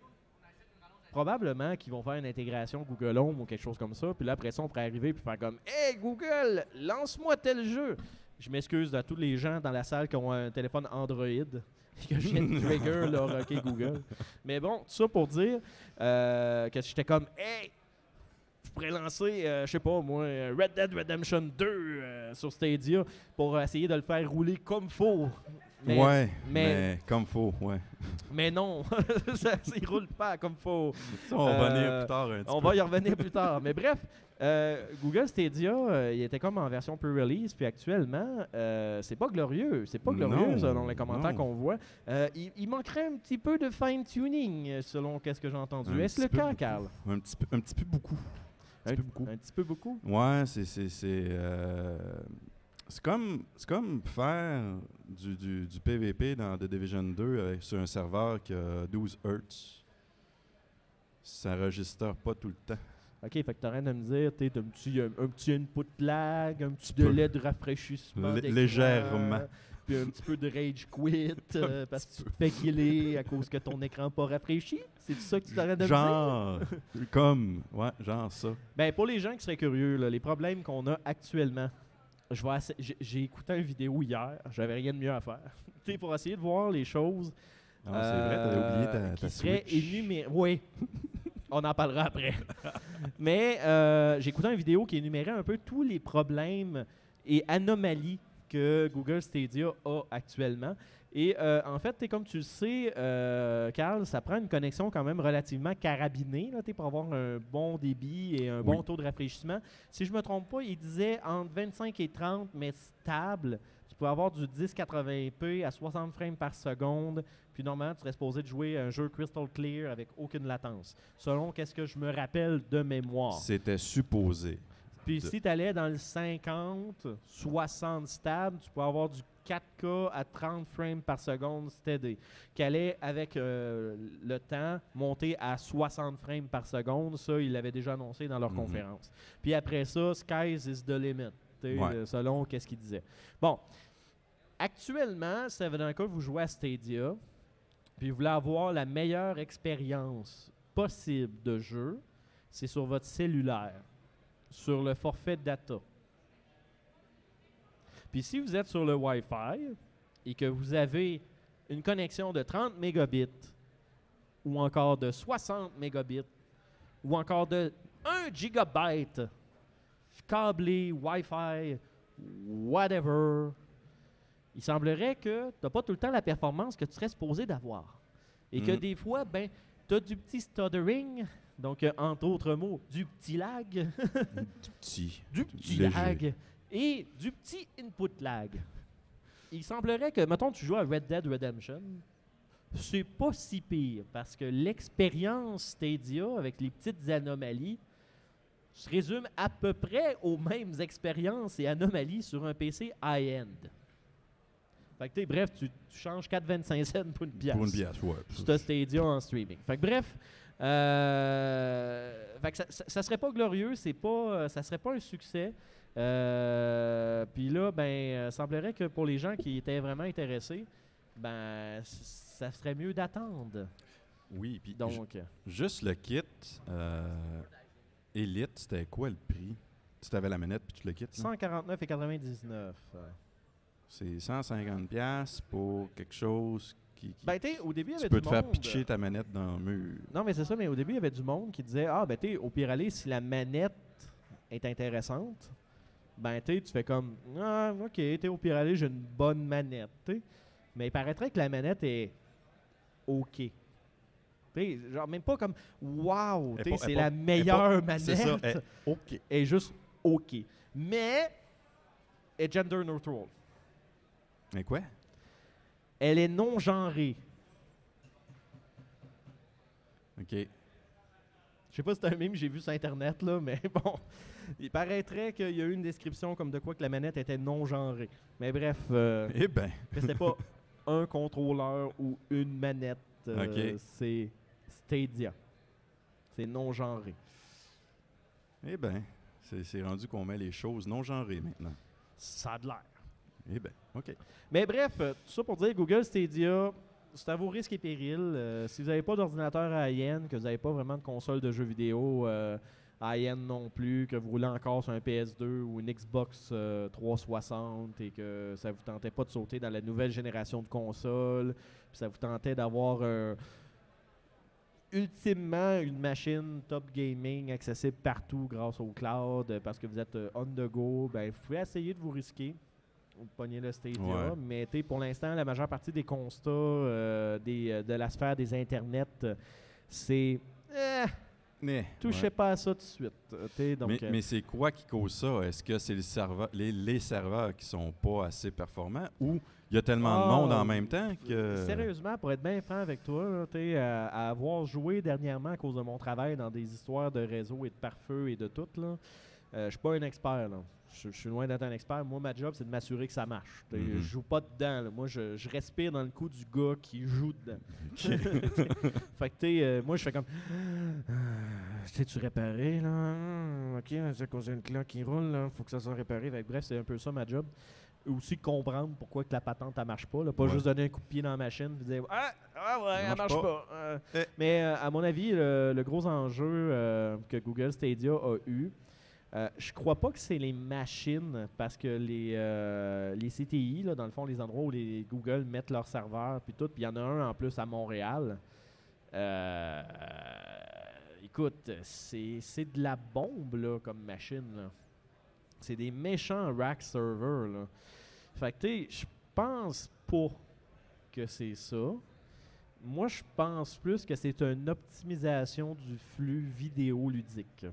Speaker 3: probablement qu'ils vont faire une intégration Google Home ou quelque chose comme ça. Puis là, après ça, on pourrait arriver puis faire comme, hey Google, lance-moi tel jeu. Je m'excuse à tous les gens dans la salle qui ont un téléphone Android que je viens de trigger leur OK Google. Mais bon, tout ça pour dire euh, que j'étais comme, hey, je pourrais lancer, euh, je sais pas moi, Red Dead Redemption 2 euh, sur Stadia pour essayer de le faire rouler comme faut. Mais,
Speaker 4: ouais,
Speaker 3: mais-
Speaker 4: mais, comme faut, ouais.
Speaker 3: mais non, ça ne roule pas comme faut.
Speaker 4: Ça, on va
Speaker 3: Euh,
Speaker 4: revenir plus tard un petit
Speaker 3: On
Speaker 4: peu.
Speaker 3: va y revenir plus tard. Mais bref, euh, Google Stadia, euh, il était comme en version pre-release, puis actuellement, euh, c'est pas glorieux. C'est pas glorieux
Speaker 4: Non,
Speaker 3: selon les commentaires qu'on voit. Euh, il, il manquerait un petit peu de fine-tuning euh, selon qu'est-ce que j'ai entendu. Est-ce le cas. Carl?
Speaker 4: Un petit peu, un petit peu beaucoup.
Speaker 3: Un,
Speaker 4: Un petit peu beaucoup.
Speaker 3: un petit peu beaucoup?
Speaker 4: Ouais, c'est c'est euh, comme faire du, du, du PVP dans The Division 2 avec sur un serveur qui a 12 Hz. Ça registre pas tout le temps.
Speaker 3: OK, fait que t'as rien à me dire, t'es un petit, un, un petit input lag, un petit délai de rafraîchissement
Speaker 4: légèrement.
Speaker 3: Puis un petit peu de rage quit euh, parce que tu te fais killer à cause que ton écran pas rafraîchi. C'est ça que tu t'arrêtes de me dire?
Speaker 4: Genre, comme, ouais, genre ça.
Speaker 3: Ben, pour les gens qui seraient curieux, là, les problèmes qu'on a actuellement, je vais essa- j'ai j'ai écouté une vidéo hier, j'avais rien de mieux à faire. Tu sais, pour essayer de voir les choses
Speaker 4: Non, c'est vrai, t'avais oublié ta,
Speaker 3: euh,
Speaker 4: ta
Speaker 3: qui
Speaker 4: Switch.
Speaker 3: Oui, on en parlera après. Mais euh, j'ai écouté une vidéo qui énumérait un peu tous les problèmes et anomalies que Google Stadia a actuellement. Et euh, en fait, t'sais, comme tu le sais, euh, Carl, ça prend une connexion quand même relativement carabinée là, t'sais, pour avoir un bon débit et un bon taux de rafraîchissement. Si je me trompe pas, il disait entre 25 et 30, mais stable. Tu peux avoir du 1080p à 60 frames par seconde. Puis normalement, tu serais supposé de jouer un jeu crystal clear avec aucune latence. Selon qu'est-ce que je me rappelle de mémoire.
Speaker 4: C'était supposé.
Speaker 3: Puis si tu allais dans le 50, 60 stable, tu peux avoir du 4K à 30 frames par seconde steady, qui allait avec euh, le temps monter à 60 frames par seconde. Ça, ils l'avaient déjà annoncé dans leur
Speaker 4: Mhm.
Speaker 3: conférence. Puis après ça, skies is the limit,
Speaker 4: Ouais.
Speaker 3: euh, selon qu'est-ce qu'ils disaient. Bon, actuellement, ça veut dire que vous jouez à Stadia, puis vous voulez avoir la meilleure expérience possible de jeu, c'est sur votre cellulaire sur le forfait data. Puis si vous êtes sur le Wi-Fi et que vous avez une connexion de 30 mégabits ou encore de 60 mégabits ou encore de 1 gigabyte câblé, Wi-Fi, whatever, il semblerait que tu n'as pas tout le temps la performance que tu serais supposé d'avoir. Et que
Speaker 4: Mm.
Speaker 3: des fois, ben, tu as du petit stuttering, donc euh, entre autres mots, du petit lag,
Speaker 4: Petit.
Speaker 3: du petit
Speaker 4: Léger.
Speaker 3: lag et du petit input lag. Il semblerait que, mettons, tu joues à Red Dead Redemption, c'est pas si pire parce que l'expérience Stadia avec les petites anomalies se résume à peu près aux mêmes expériences et anomalies sur un PC high-end. Fait que, bref, tu, tu changes 4,25 cents pour une pièce
Speaker 4: Pour une pièce, ouais.
Speaker 3: sur Stadia en streaming. Fait que bref, euh, fait que ça, ça, ça serait pas glorieux, c'est pas, ça serait pas un succès. Euh, Puis là, ben, euh, semblerait que pour les gens qui étaient vraiment intéressés, ben, ça serait mieux d'attendre.
Speaker 4: Oui, puis
Speaker 3: Donc,
Speaker 4: juste le kit euh, Elite, c'était quoi le prix? Tu avais la manette puis tu le kit? là?
Speaker 3: 149,99. euh.
Speaker 4: C'est 150$ piastres pour quelque chose qui. qui-
Speaker 3: Ben, tu sais, au début, il y
Speaker 4: tu
Speaker 3: avait
Speaker 4: peux
Speaker 3: du
Speaker 4: te faire pitcher ta manette dans le mur.
Speaker 3: Non, mais c'est ça, mais au début, il y avait du monde qui disait Ah, ben, tu au pire aller, si la manette est intéressante, ben, tu fais comme Ah, ok, sais, au pire aller, j'ai une bonne manette. Mais il paraîtrait que la manette est OK. Genre, même pas comme
Speaker 4: pas-
Speaker 3: c'est la
Speaker 4: pas-
Speaker 3: meilleure manette.
Speaker 4: C'est ça. OK.
Speaker 3: Elle est juste OK. Mais, elle est gender neutral.
Speaker 4: Mais quoi?
Speaker 3: Elle est non genrée.
Speaker 4: OK.
Speaker 3: Je sais pas si c'est un meme que j'ai vu sur Internet, là, mais bon. Il paraîtrait qu'il y a eu une description comme de quoi que la manette était non genrée. Mais bref, euh,
Speaker 4: Eh ben,
Speaker 3: c'était pas un contrôleur ou une manette. euh. C'est Stadia. C'est non genré.
Speaker 4: eh ben, c'est rendu qu'on met les choses non genrées maintenant.
Speaker 3: Ça a de l'air.
Speaker 4: Eh ben, OK.
Speaker 3: Mais bref, euh, tout ça pour dire Google Stadia, c'est à vos risques et périls. Euh, si vous n'avez pas d'ordinateur high-end, que vous n'avez pas vraiment de console de jeux vidéo euh, high-end non plus, que vous roulez encore sur un PS2 ou une Xbox euh, 360 et que ça vous tentait pas de sauter dans la nouvelle génération de consoles, puis ça vous tentait d'avoir un- ultimement une machine top gaming accessible partout grâce au cloud euh, parce que vous êtes euh, on the go, ben, vous pouvez essayer de vous risquer. Vous pognez le Stadia,
Speaker 4: Ouais.
Speaker 3: mais pour l'instant, la majeure partie des constats euh, des, euh, de la sphère des internets, c'est eh,
Speaker 4: Mais,
Speaker 3: touchez
Speaker 4: ouais.
Speaker 3: pas à ça tout de suite. euh, donc,
Speaker 4: mais, mais c'est quoi qui cause ça? Est-ce que c'est le serveur- les, les serveurs qui sont pas assez performants ou il y a tellement de
Speaker 3: Ah,
Speaker 4: monde en même temps que.
Speaker 3: Sérieusement, pour être bien franc avec toi, à avoir joué dernièrement à cause de mon travail dans des histoires de réseau et de pare-feu et de tout, là, euh, je suis pas un expert. là. Je je suis loin d'être un expert. Moi, ma job, c'est de m'assurer que ça marche. T'sais,
Speaker 4: Mhm.
Speaker 3: Je joue pas dedans. là. Moi, je, je respire dans le cou du gars qui joue dedans. fait que, tu sais, moi, je fais comme. C'est-tu réparé, là? Hum, Ok, c'est cause d'une cloque qui roule, là. Faut que ça soit réparé. Fait que bref, c'est un peu ça ma job. Aussi comprendre pourquoi que la patente, elle marche pas. Là. Pas
Speaker 4: Ouais.
Speaker 3: juste donner un coup de pied dans la machine et dire Ah, ah ouais, elle
Speaker 4: marche
Speaker 3: marche
Speaker 4: pas.
Speaker 3: pas. Euh,
Speaker 4: Eh.
Speaker 3: Mais euh, à mon avis, le, le gros enjeu euh, que Google Stadia a eu, euh, je crois pas que c'est les machines, parce que les, euh, CTI, là, dans le fond, les endroits où les Google mettent leurs serveurs, puis tout, puis il y en a un en plus à Montréal. Euh, écoute, c'est de la bombe là, comme machine. C'est des méchants rack servers. Là. Fait que, tu je pense pas que c'est ça. Moi, je pense plus que c'est une optimisation du flux vidéoludique.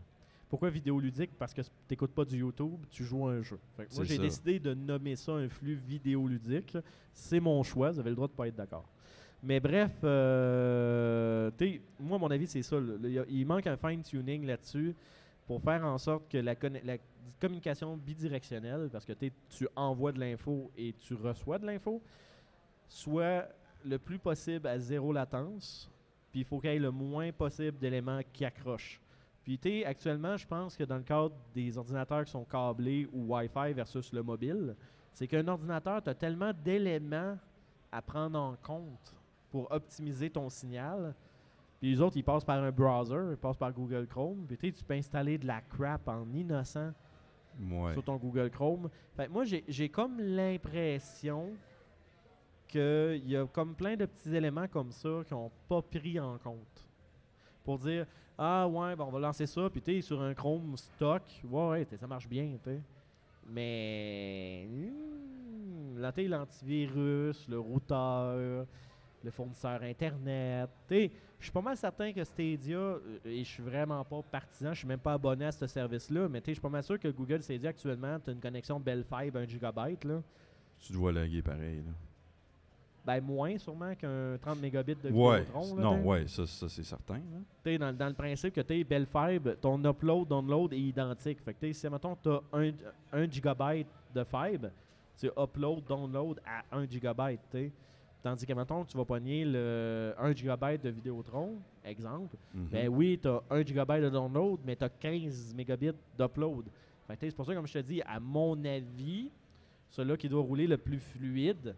Speaker 3: Pourquoi vidéoludique? Parce que tu n'écoutes pas du YouTube, tu joues à un jeu. Fait que moi, j'ai décidé de nommer ça un flux vidéoludique. C'est mon choix, vous avez le droit de pas être d'accord. Mais bref, euh, moi, mon avis, c'est ça. là. Il manque un fine-tuning là-dessus pour faire en sorte que la, conne- la communication bidirectionnelle, parce que tu envoies de l'info et tu reçois de l'info, soit le plus possible à zéro latence, puis il faut qu'il y ait le moins possible d'éléments qui accrochent. Puis, tu sais, actuellement, je pense que dans le cadre des ordinateurs qui sont câblés ou Wi-Fi versus le mobile, c'est qu'un ordinateur, tu as tellement d'éléments à prendre en compte pour optimiser ton signal. Puis les autres, ils passent par un browser, ils passent par Google Chrome. Puis tu sais, tu peux installer de la crap en innocent
Speaker 4: Ouais.
Speaker 3: sur ton Google Chrome. Fait moi, j'ai j'ai comme l'impression qu'il y a comme plein de petits éléments comme ça qui n'ont pas pris en compte. Pour dire, ah ouais, ben on va lancer ça, puis tu sur un Chrome stock, ouais, ouais, ça marche bien, tu. Mais, hmm, là, t'sais, l'antivirus, le routeur, le fournisseur Internet, tu je suis pas mal certain que Stadia, euh, et je suis vraiment pas partisan, je suis même pas abonné à ce service-là, mais tu je suis pas mal sûr que Google Stadia actuellement, tu as une connexion Bell Fibre 1 GB, là.
Speaker 4: Tu dois laguer pareil. Là.
Speaker 3: Ben, moins sûrement qu'un 30 mégabits de
Speaker 4: Ouais.
Speaker 3: Vidéotron, là,
Speaker 4: Non, ouais, ça, ça c'est certain.
Speaker 3: dans, dans le principe que tu Bell Fibre, ton upload, download est identique. Fait que si, mettons, tu as 1 GB de fibre, tu upload, download à 1 GB. t'sais. Tandis que, mettons, tu vas pogner le 1 GB de Vidéotron, exemple.
Speaker 4: Mhm.
Speaker 3: Ben oui, tu as 1 GB de download, mais tu as 15 mégabits d'upload. T'sais, C'est pour ça, comme je te dis, à mon avis, celui qui doit rouler le plus fluide,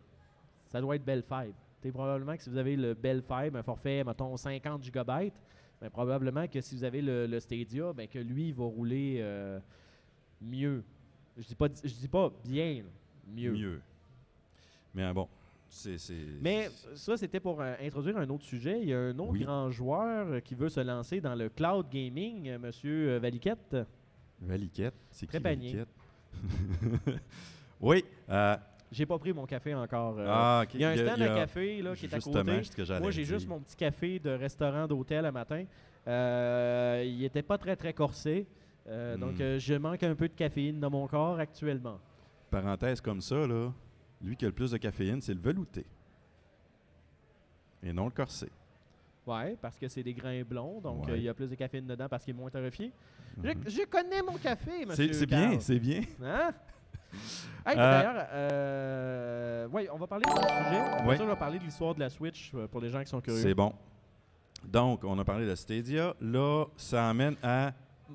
Speaker 3: ça doit être Bell Fibre. T'sais, probablement que si vous avez le Bell Fibre, un forfait, mettons, 50 GB, ben, probablement que si vous avez le, le Stadia, ben, que lui, il va rouler euh, mieux. Je dis pas, je dis pas bien, mieux.
Speaker 4: Mieux. Mais bon, c'est. c'est-
Speaker 3: Mais ça, c'était pour euh, introduire un autre sujet. Il y a un autre
Speaker 4: Oui.
Speaker 3: grand joueur euh, qui veut se lancer dans le cloud gaming, euh, Monsieur euh, Valiquette.
Speaker 4: Valiquette, c'est qui. Valiquette? oui.
Speaker 3: J'ai pas pris mon café encore. euh.
Speaker 4: ah,
Speaker 3: il y a un stand
Speaker 4: y
Speaker 3: de café là, qui est à côté.
Speaker 4: que
Speaker 3: Moi, j'ai juste mon petit café de restaurant d'hôtel à matin. Euh, il était pas très, très corsé. Euh,
Speaker 4: Hmm.
Speaker 3: Donc, je manque un peu de caféine dans mon corps actuellement.
Speaker 4: Parenthèse comme ça, là, lui qui a le plus de caféine, c'est le velouté. Et non le corset.
Speaker 3: Ouais, parce que c'est des grains blonds, donc il
Speaker 4: Ouais.
Speaker 3: y a plus de caféine dedans parce qu'il est moins torréfié.
Speaker 4: Mhm.
Speaker 3: Je, je connais mon café, monsieur.
Speaker 4: C'est bien, c'est bien.
Speaker 3: Hein? Hey,
Speaker 4: Euh,
Speaker 3: D'ailleurs, euh, ouais, on va parler de ce sujet. Après ça, on va parler de l'histoire de la Switch euh, pour les gens qui sont curieux.
Speaker 4: C'est bon. Donc, on a parlé de Stadia. Là, ça amène à.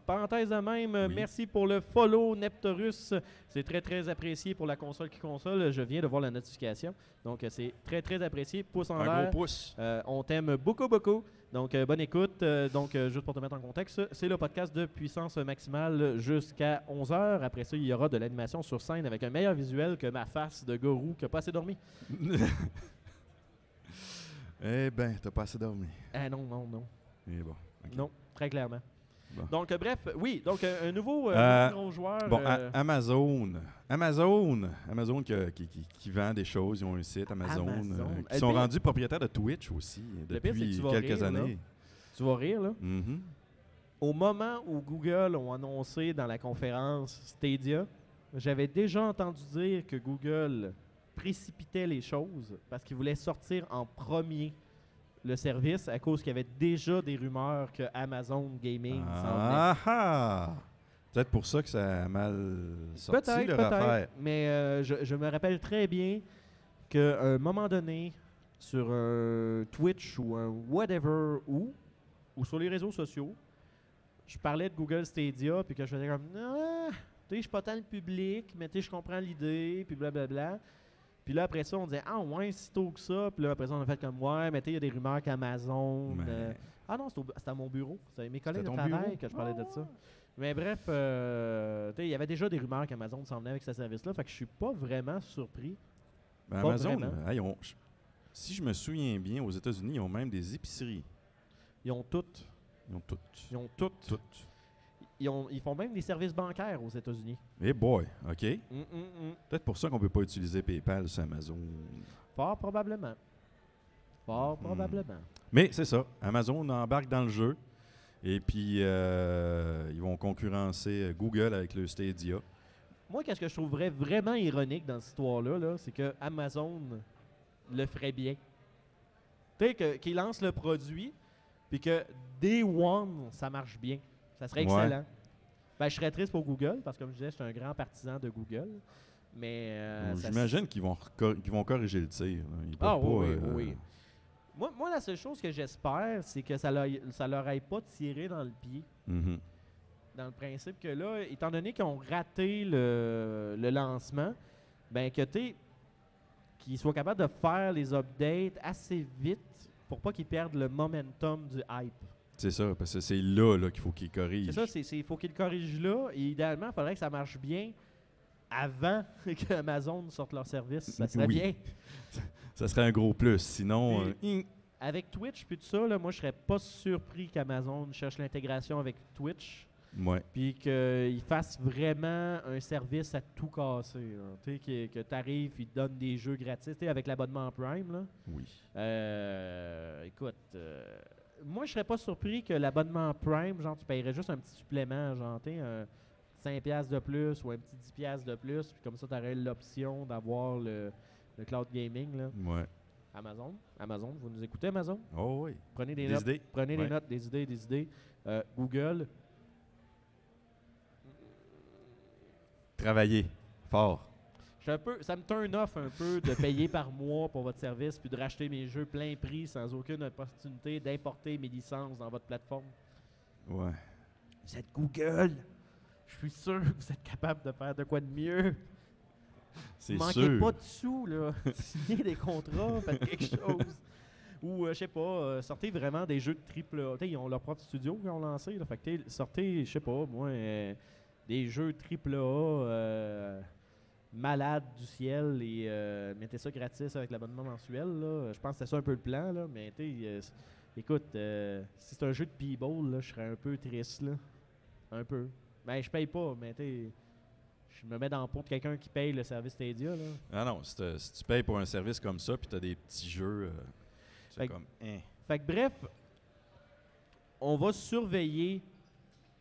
Speaker 3: Parenthèse de même,
Speaker 4: Oui.
Speaker 3: merci pour le follow Neptorus. C'est très très apprécié pour la console qui console. Je viens de voir la notification. Donc c'est très très apprécié. Pouce en
Speaker 4: Un
Speaker 3: l'air.
Speaker 4: gros pouce.
Speaker 3: Euh, on t'aime beaucoup beaucoup. Donc euh, bonne écoute. Euh, donc euh, juste pour te mettre en contexte, c'est le podcast de puissance maximale jusqu'à 11h. Après ça, il y aura de l'animation sur scène avec un meilleur visuel que ma face de gourou qui n'a pas assez dormi.
Speaker 4: eh ben, t'as pas assez dormi.
Speaker 3: Ah non, non, non.
Speaker 4: Mais bon. ok.
Speaker 3: Non, très clairement.
Speaker 4: Bon.
Speaker 3: Donc, euh, bref, oui, donc euh, un nouveau, euh,
Speaker 4: Euh,
Speaker 3: nouveau gros joueur.
Speaker 4: Bon,
Speaker 3: euh,
Speaker 4: Amazon. Amazon. Amazon qui, qui- qui- qui vend des choses. Ils ont un site, Amazon.
Speaker 3: Amazon.
Speaker 4: euh,
Speaker 3: Eh
Speaker 4: qui sont
Speaker 3: bien-
Speaker 4: rendus propriétaires de Twitch aussi
Speaker 3: que
Speaker 4: depuis
Speaker 3: tu vas
Speaker 4: quelques
Speaker 3: rire, là.
Speaker 4: années.
Speaker 3: tu vas rire, là.
Speaker 4: Mhm.
Speaker 3: Au moment où Google ont annoncé dans la conférence Stadia, j'avais déjà entendu dire que Google précipitait les choses parce qu'ils voulaient sortir en premier le service à cause qu'il y avait déjà des rumeurs que Amazon Gaming s'en.
Speaker 4: Ah ah! Peut-être pour ça que ça a mal sorti leur affaire.
Speaker 3: Mais euh, je, je me rappelle très bien qu'à un moment donné, sur un Twitch ou un whatever où, ou sur les réseaux sociaux, je parlais de Google Stadia, puis que je faisais comme, ah, tu sais, je suis pas tant le public, mais tu sais, je comprends l'idée, puis blablabla. Puis là, après ça, on disait, ah ouais, si tôt que ça. Puis là, après ça, on a fait comme, ouais, mais tu sais, il y a des rumeurs qu'Amazon.
Speaker 4: Mais-
Speaker 3: euh, ah non, c'était à mon bureau. Mes collègues de travail
Speaker 4: bureau?
Speaker 3: que je parlais de ça. Mais bref, euh, tu sais, il y avait déjà des rumeurs qu'Amazon s'en venait avec ce service-là. Fait que je suis pas vraiment surpris.
Speaker 4: Ben,
Speaker 3: Pas
Speaker 4: Amazon,
Speaker 3: vraiment.
Speaker 4: euh, hey, si je me souviens bien, aux États-Unis, ils ont même des épiceries.
Speaker 3: Ils ont toutes.
Speaker 4: Ils ont toutes.
Speaker 3: Ils ont toutes.
Speaker 4: Toutes.
Speaker 3: Ils, ont, ils font même des services bancaires aux États-Unis.
Speaker 4: Eh boy, OK.
Speaker 3: Hum, hum, hum.
Speaker 4: Peut-être pour ça qu'on peut pas utiliser PayPal sur Amazon.
Speaker 3: Fort probablement. Fort probablement.
Speaker 4: Mais c'est ça. Amazon embarque dans le jeu. Et puis, euh, ils vont concurrencer euh, Google avec le Stadia.
Speaker 3: Moi, qu'est-ce que je trouverais vraiment ironique dans cette histoire-là, là, c'est que Amazon le ferait bien. Tu sais, qu'ils lancent le produit, puis que Day One, ça marche bien. Ça serait
Speaker 4: Ouais.
Speaker 3: excellent. Ben, je serais triste pour Google, parce que comme je disais, je suis un grand partisan de Google. Mais. euh,
Speaker 4: J'imagine qu'ils vont, vont corriger le tir. Ils
Speaker 3: Ah oui,
Speaker 4: pas,
Speaker 3: oui,
Speaker 4: euh,
Speaker 3: oui. Moi, moi, la seule chose que j'espère, c'est que ça leur, ça leur ait pas tiré dans le pied.
Speaker 4: mhm.
Speaker 3: Dans le principe que là, étant donné qu'ils ont raté le, le lancement, ben que tu qu'ils soient capables de faire les updates assez vite pour pas qu'ils perdent le momentum du hype.
Speaker 4: C'est ça, parce que c'est là, là qu'il faut qu'ils corrigent.
Speaker 3: C'est ça, c'est- c'est- il faut qu'ils le corrigent là. Et idéalement, il faudrait que ça marche bien avant qu'Amazon sorte leur service. Ça serait
Speaker 4: Oui.
Speaker 3: bien.
Speaker 4: Ça serait un gros plus. Sinon, euh,
Speaker 3: Avec Twitch puis tout ça, là, moi, je serais pas surpris qu'Amazon cherche l'intégration avec Twitch.
Speaker 4: ouais.
Speaker 3: Puis qu'ils fassent vraiment un service à tout casser. Tu sais, que, que tu arrives, ils te donnent des jeux gratis. Tu avec l'abonnement Prime, là.
Speaker 4: Oui.
Speaker 3: Euh, écoute, euh, moi, je serais pas surpris que l'abonnement Prime, genre, tu paierais juste un petit supplément, genre, un 5$ piastres de plus ou un petit 10$ piastres de plus. Puis comme ça, tu aurais l'option d'avoir le, le cloud gaming, là.
Speaker 4: Ouais.
Speaker 3: Amazon. Amazon, vous nous écoutez, Amazon?
Speaker 4: Oh oui.
Speaker 3: Prenez des,
Speaker 4: Des
Speaker 3: notes.
Speaker 4: idées.
Speaker 3: Prenez
Speaker 4: Ouais.
Speaker 3: des notes, des idées, des idées. Euh, Google,
Speaker 4: Travailler fort.
Speaker 3: Un peu, ça me turn off un peu de payer par mois pour votre service puis de racheter mes jeux plein prix sans aucune opportunité d'importer mes licences dans votre plateforme.
Speaker 4: Ouais.
Speaker 3: Vous êtes Google. Je suis sûr que vous êtes capable de faire de quoi de mieux.
Speaker 4: C'est
Speaker 3: Manquez
Speaker 4: sûr.
Speaker 3: pas de sous, là. Signez des contrats, faites quelque chose. Ou, euh, je sais pas, euh, sortez vraiment des jeux de triple A. T'sais, Ils ont leur propre studio qu'ils ont lancé. Là. Fait que t'sais, sortez, je sais pas, moi, euh, des jeux triple A euh, malades du ciel et euh, mettez ça gratis avec l'abonnement mensuel. Là. Je pense que c'est ça un peu le plan. Là. Mais euh, écoute, euh, si c'est un jeu de P-Ball, là, je serais un peu triste. Là. Un peu. Ben, je paye pas, mais t'sais, je me mets dans le pot de quelqu'un qui paye le service Stadia. Là.
Speaker 4: Ah non, si, tu payes pour un service comme ça, puis tu as des petits jeux, euh, c'est
Speaker 3: que-
Speaker 4: comme. hein.
Speaker 3: Fait que bref, on va surveiller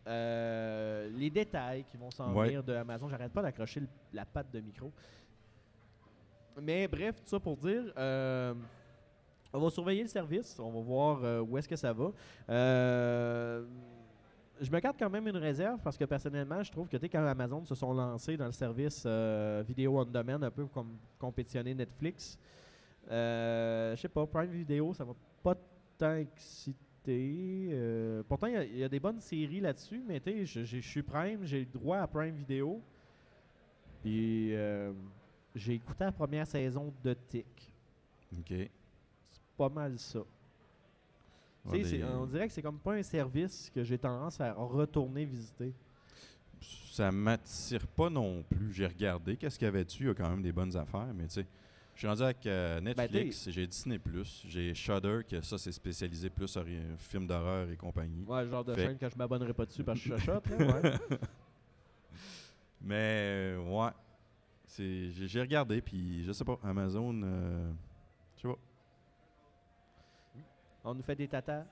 Speaker 3: euh, les détails qui vont s'en
Speaker 4: Ouais.
Speaker 3: venir de Amazon. J'arrête pas d'accrocher le- la patte de micro. Mais bref, tout ça pour dire, euh, On va surveiller le service, on va voir euh, où est-ce que ça va. Je me garde quand même une réserve parce que personnellement, je trouve que quand Amazon se sont lancés dans le service vidéo on demand, un peu comme compétitionner Netflix, je sais pas, Prime Video, ça va pas tant exciter. Euh, pourtant, il y a- il y, a des bonnes séries là-dessus, mais tu je- je suis Prime, j'ai le droit à Prime Video. Puis euh, j'ai écouté la première saison de Tick.
Speaker 4: OK.
Speaker 3: C'est pas mal ça. C'est- on dirait que c'est comme pas un service que j'ai tendance à retourner visiter.
Speaker 4: ça m'attire pas non plus. J'ai regardé qu'est-ce qu'il y avait dessus. Il y a quand même des bonnes affaires, mais tu sais, suis rendu avec euh,
Speaker 3: Ben,
Speaker 4: Netflix, j'ai Disney+, j'ai Shudder, que ça, c'est spécialisé plus sur les films d'horreur et compagnie.
Speaker 3: Ouais, le genre de
Speaker 4: Fait-
Speaker 3: chaîne que je m'abonnerai pas dessus parce que je chuchote. ouais.
Speaker 4: Mais, euh, ouais, j'ai regardé, puis je sais pas, Amazon, euh, je sais pas.
Speaker 3: On nous fait des tatas.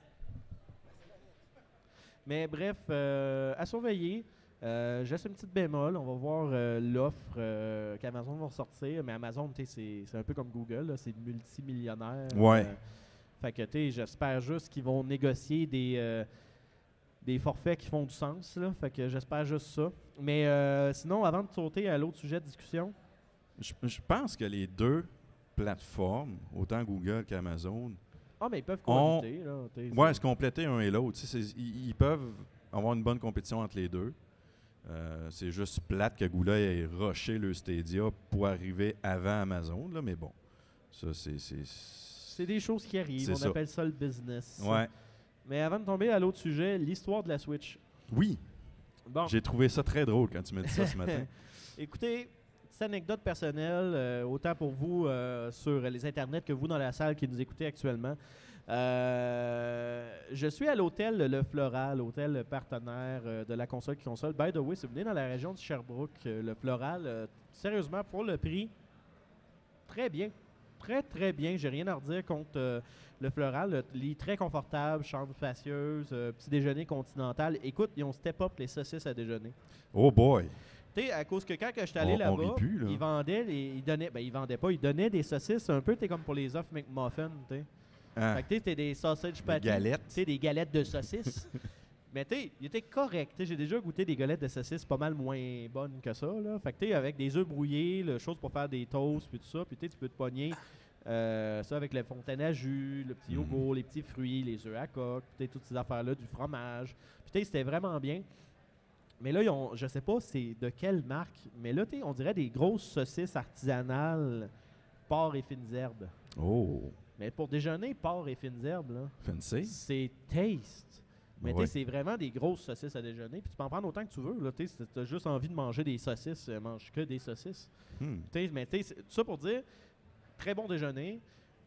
Speaker 3: Mais bref, euh, à surveiller. Euh, Juste une petite bémol. On va voir euh, l'offre euh, qu'Amazon va sortir. Mais Amazon, tu sais, c'est un peu comme Google. C'est multimillionnaire.
Speaker 4: Ouais.
Speaker 3: Euh, fait que, tu sais, j'espère juste qu'ils vont négocier des, des forfaits qui font du sens. Là. Fait que j'espère juste ça. Mais euh, sinon, avant de sauter à l'autre sujet de discussion,
Speaker 4: Je, je pense que les deux plateformes, autant Google qu'Amazon,
Speaker 3: ah, mais ils peuvent cohabiter. Là,
Speaker 4: ouais, se compléter un et l'autre. Ils peuvent avoir une bonne compétition entre les deux. Euh, c'est juste plate que Google ait rushé le Stadia pour arriver avant Amazon, là, mais bon. Ça, c'est. c'est-
Speaker 3: des choses qui arrivent. On
Speaker 4: ça.
Speaker 3: appelle ça le business.
Speaker 4: Ouais.
Speaker 3: Mais avant de tomber à l'autre sujet, l'histoire de la Switch.
Speaker 4: Oui,
Speaker 3: Bon,
Speaker 4: j'ai trouvé ça très drôle quand tu m'as dit ça ce matin.
Speaker 3: écoutez, petite anecdote personnelle, euh, autant pour vous euh, sur les internets que vous dans la salle qui nous écoutez actuellement. Euh, je suis à l'hôtel Le Floral, l'hôtel partenaire euh, de la console qui console. By the way, si vous venez dans la région de Sherbrooke, euh, le Floral, sérieusement, pour le prix, très bien. Très, très bien. J'ai rien à redire contre euh, le Floral. Le lit très confortable, chambre spacieuse, euh, petit déjeuner continental. Écoute, ils ont step up les saucisses à déjeuner.
Speaker 4: Oh boy!
Speaker 3: Tu sais, à cause que quand je suis allé là-bas,
Speaker 4: là.
Speaker 3: ils vendaient, les, ils donnaient, ben ils vendaient pas, ils donnaient des saucisses un peu, t'es comme pour les offres McMuffin, tu sais.
Speaker 4: Ah,
Speaker 3: Fait que tu sais, c'était des sausage
Speaker 4: des
Speaker 3: patties,
Speaker 4: galettes.
Speaker 3: sais, des galettes de saucisses. Mais tu sais, il était correct. J'ai déjà goûté des galettes de saucisses pas mal moins bonnes que ça. Là. Fait que tu avec des œufs brouillés, le chose pour faire des toasts, puis tout ça, puis tu peux te pogner euh, ça avec la fontaine à jus, le petit
Speaker 4: Mhm.
Speaker 3: yogourt, les petits fruits, les œufs à coque, toutes ces affaires-là, du fromage. Puis tu sais, c'était vraiment bien. Mais là, ils ont, je sais pas c'est de quelle marque, mais là, on dirait des grosses saucisses artisanales, porc et fines herbes.
Speaker 4: Oh!
Speaker 3: Mais pour déjeuner, porc et fines herbes, c'est taste. Mais
Speaker 4: Ben
Speaker 3: tu sais, c'est vraiment des grosses saucisses à déjeuner. Puis tu peux en prendre autant que tu veux. Là, tu si t'as juste envie de manger des saucisses, euh, mange que des saucisses.
Speaker 4: Hmm.
Speaker 3: Tu mais tu tout ça pour dire, très bon déjeuner.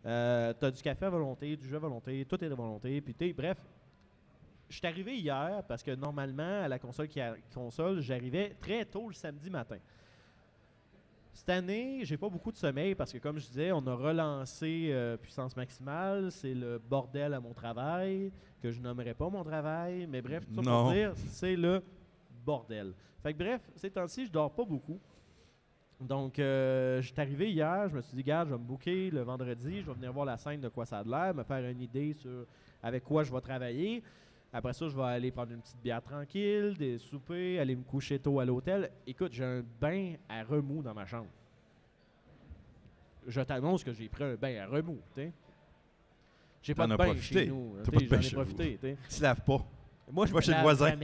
Speaker 3: Euh, t'as du café à volonté, du jus à volonté, tout est de volonté. Puis tu bref, je suis arrivé hier parce que normalement, à la console qui a- console, j'arrivais très tôt le samedi matin. Cette année, j'ai pas beaucoup de sommeil parce que, comme je disais, on a relancé euh, Puissance Maximale. C'est le bordel à mon travail, que je nommerai pas mon travail. Mais bref, tout ça pour dire, c'est le bordel. Fait que bref, ces temps-ci, je dors pas beaucoup. Donc, euh, je suis arrivé hier, je me suis dit, gars, je vais me booker le vendredi, je vais venir voir la scène de quoi ça a de l'air, me faire une idée sur avec quoi je vais travailler. Après ça, je vais aller prendre une petite bière tranquille, des soupers, aller me coucher tôt à l'hôtel. Écoute, j'ai un bain à remous dans ma chambre. Je t'annonce que j'ai pris un bain à remous, tu sais. J'ai pas de bain chez nous.
Speaker 4: T'as
Speaker 3: tu
Speaker 4: pas de bain chez
Speaker 3: profité, tu sais.
Speaker 4: Il se lave pas.
Speaker 3: Moi, je
Speaker 4: Va
Speaker 3: me
Speaker 4: chez le voisin.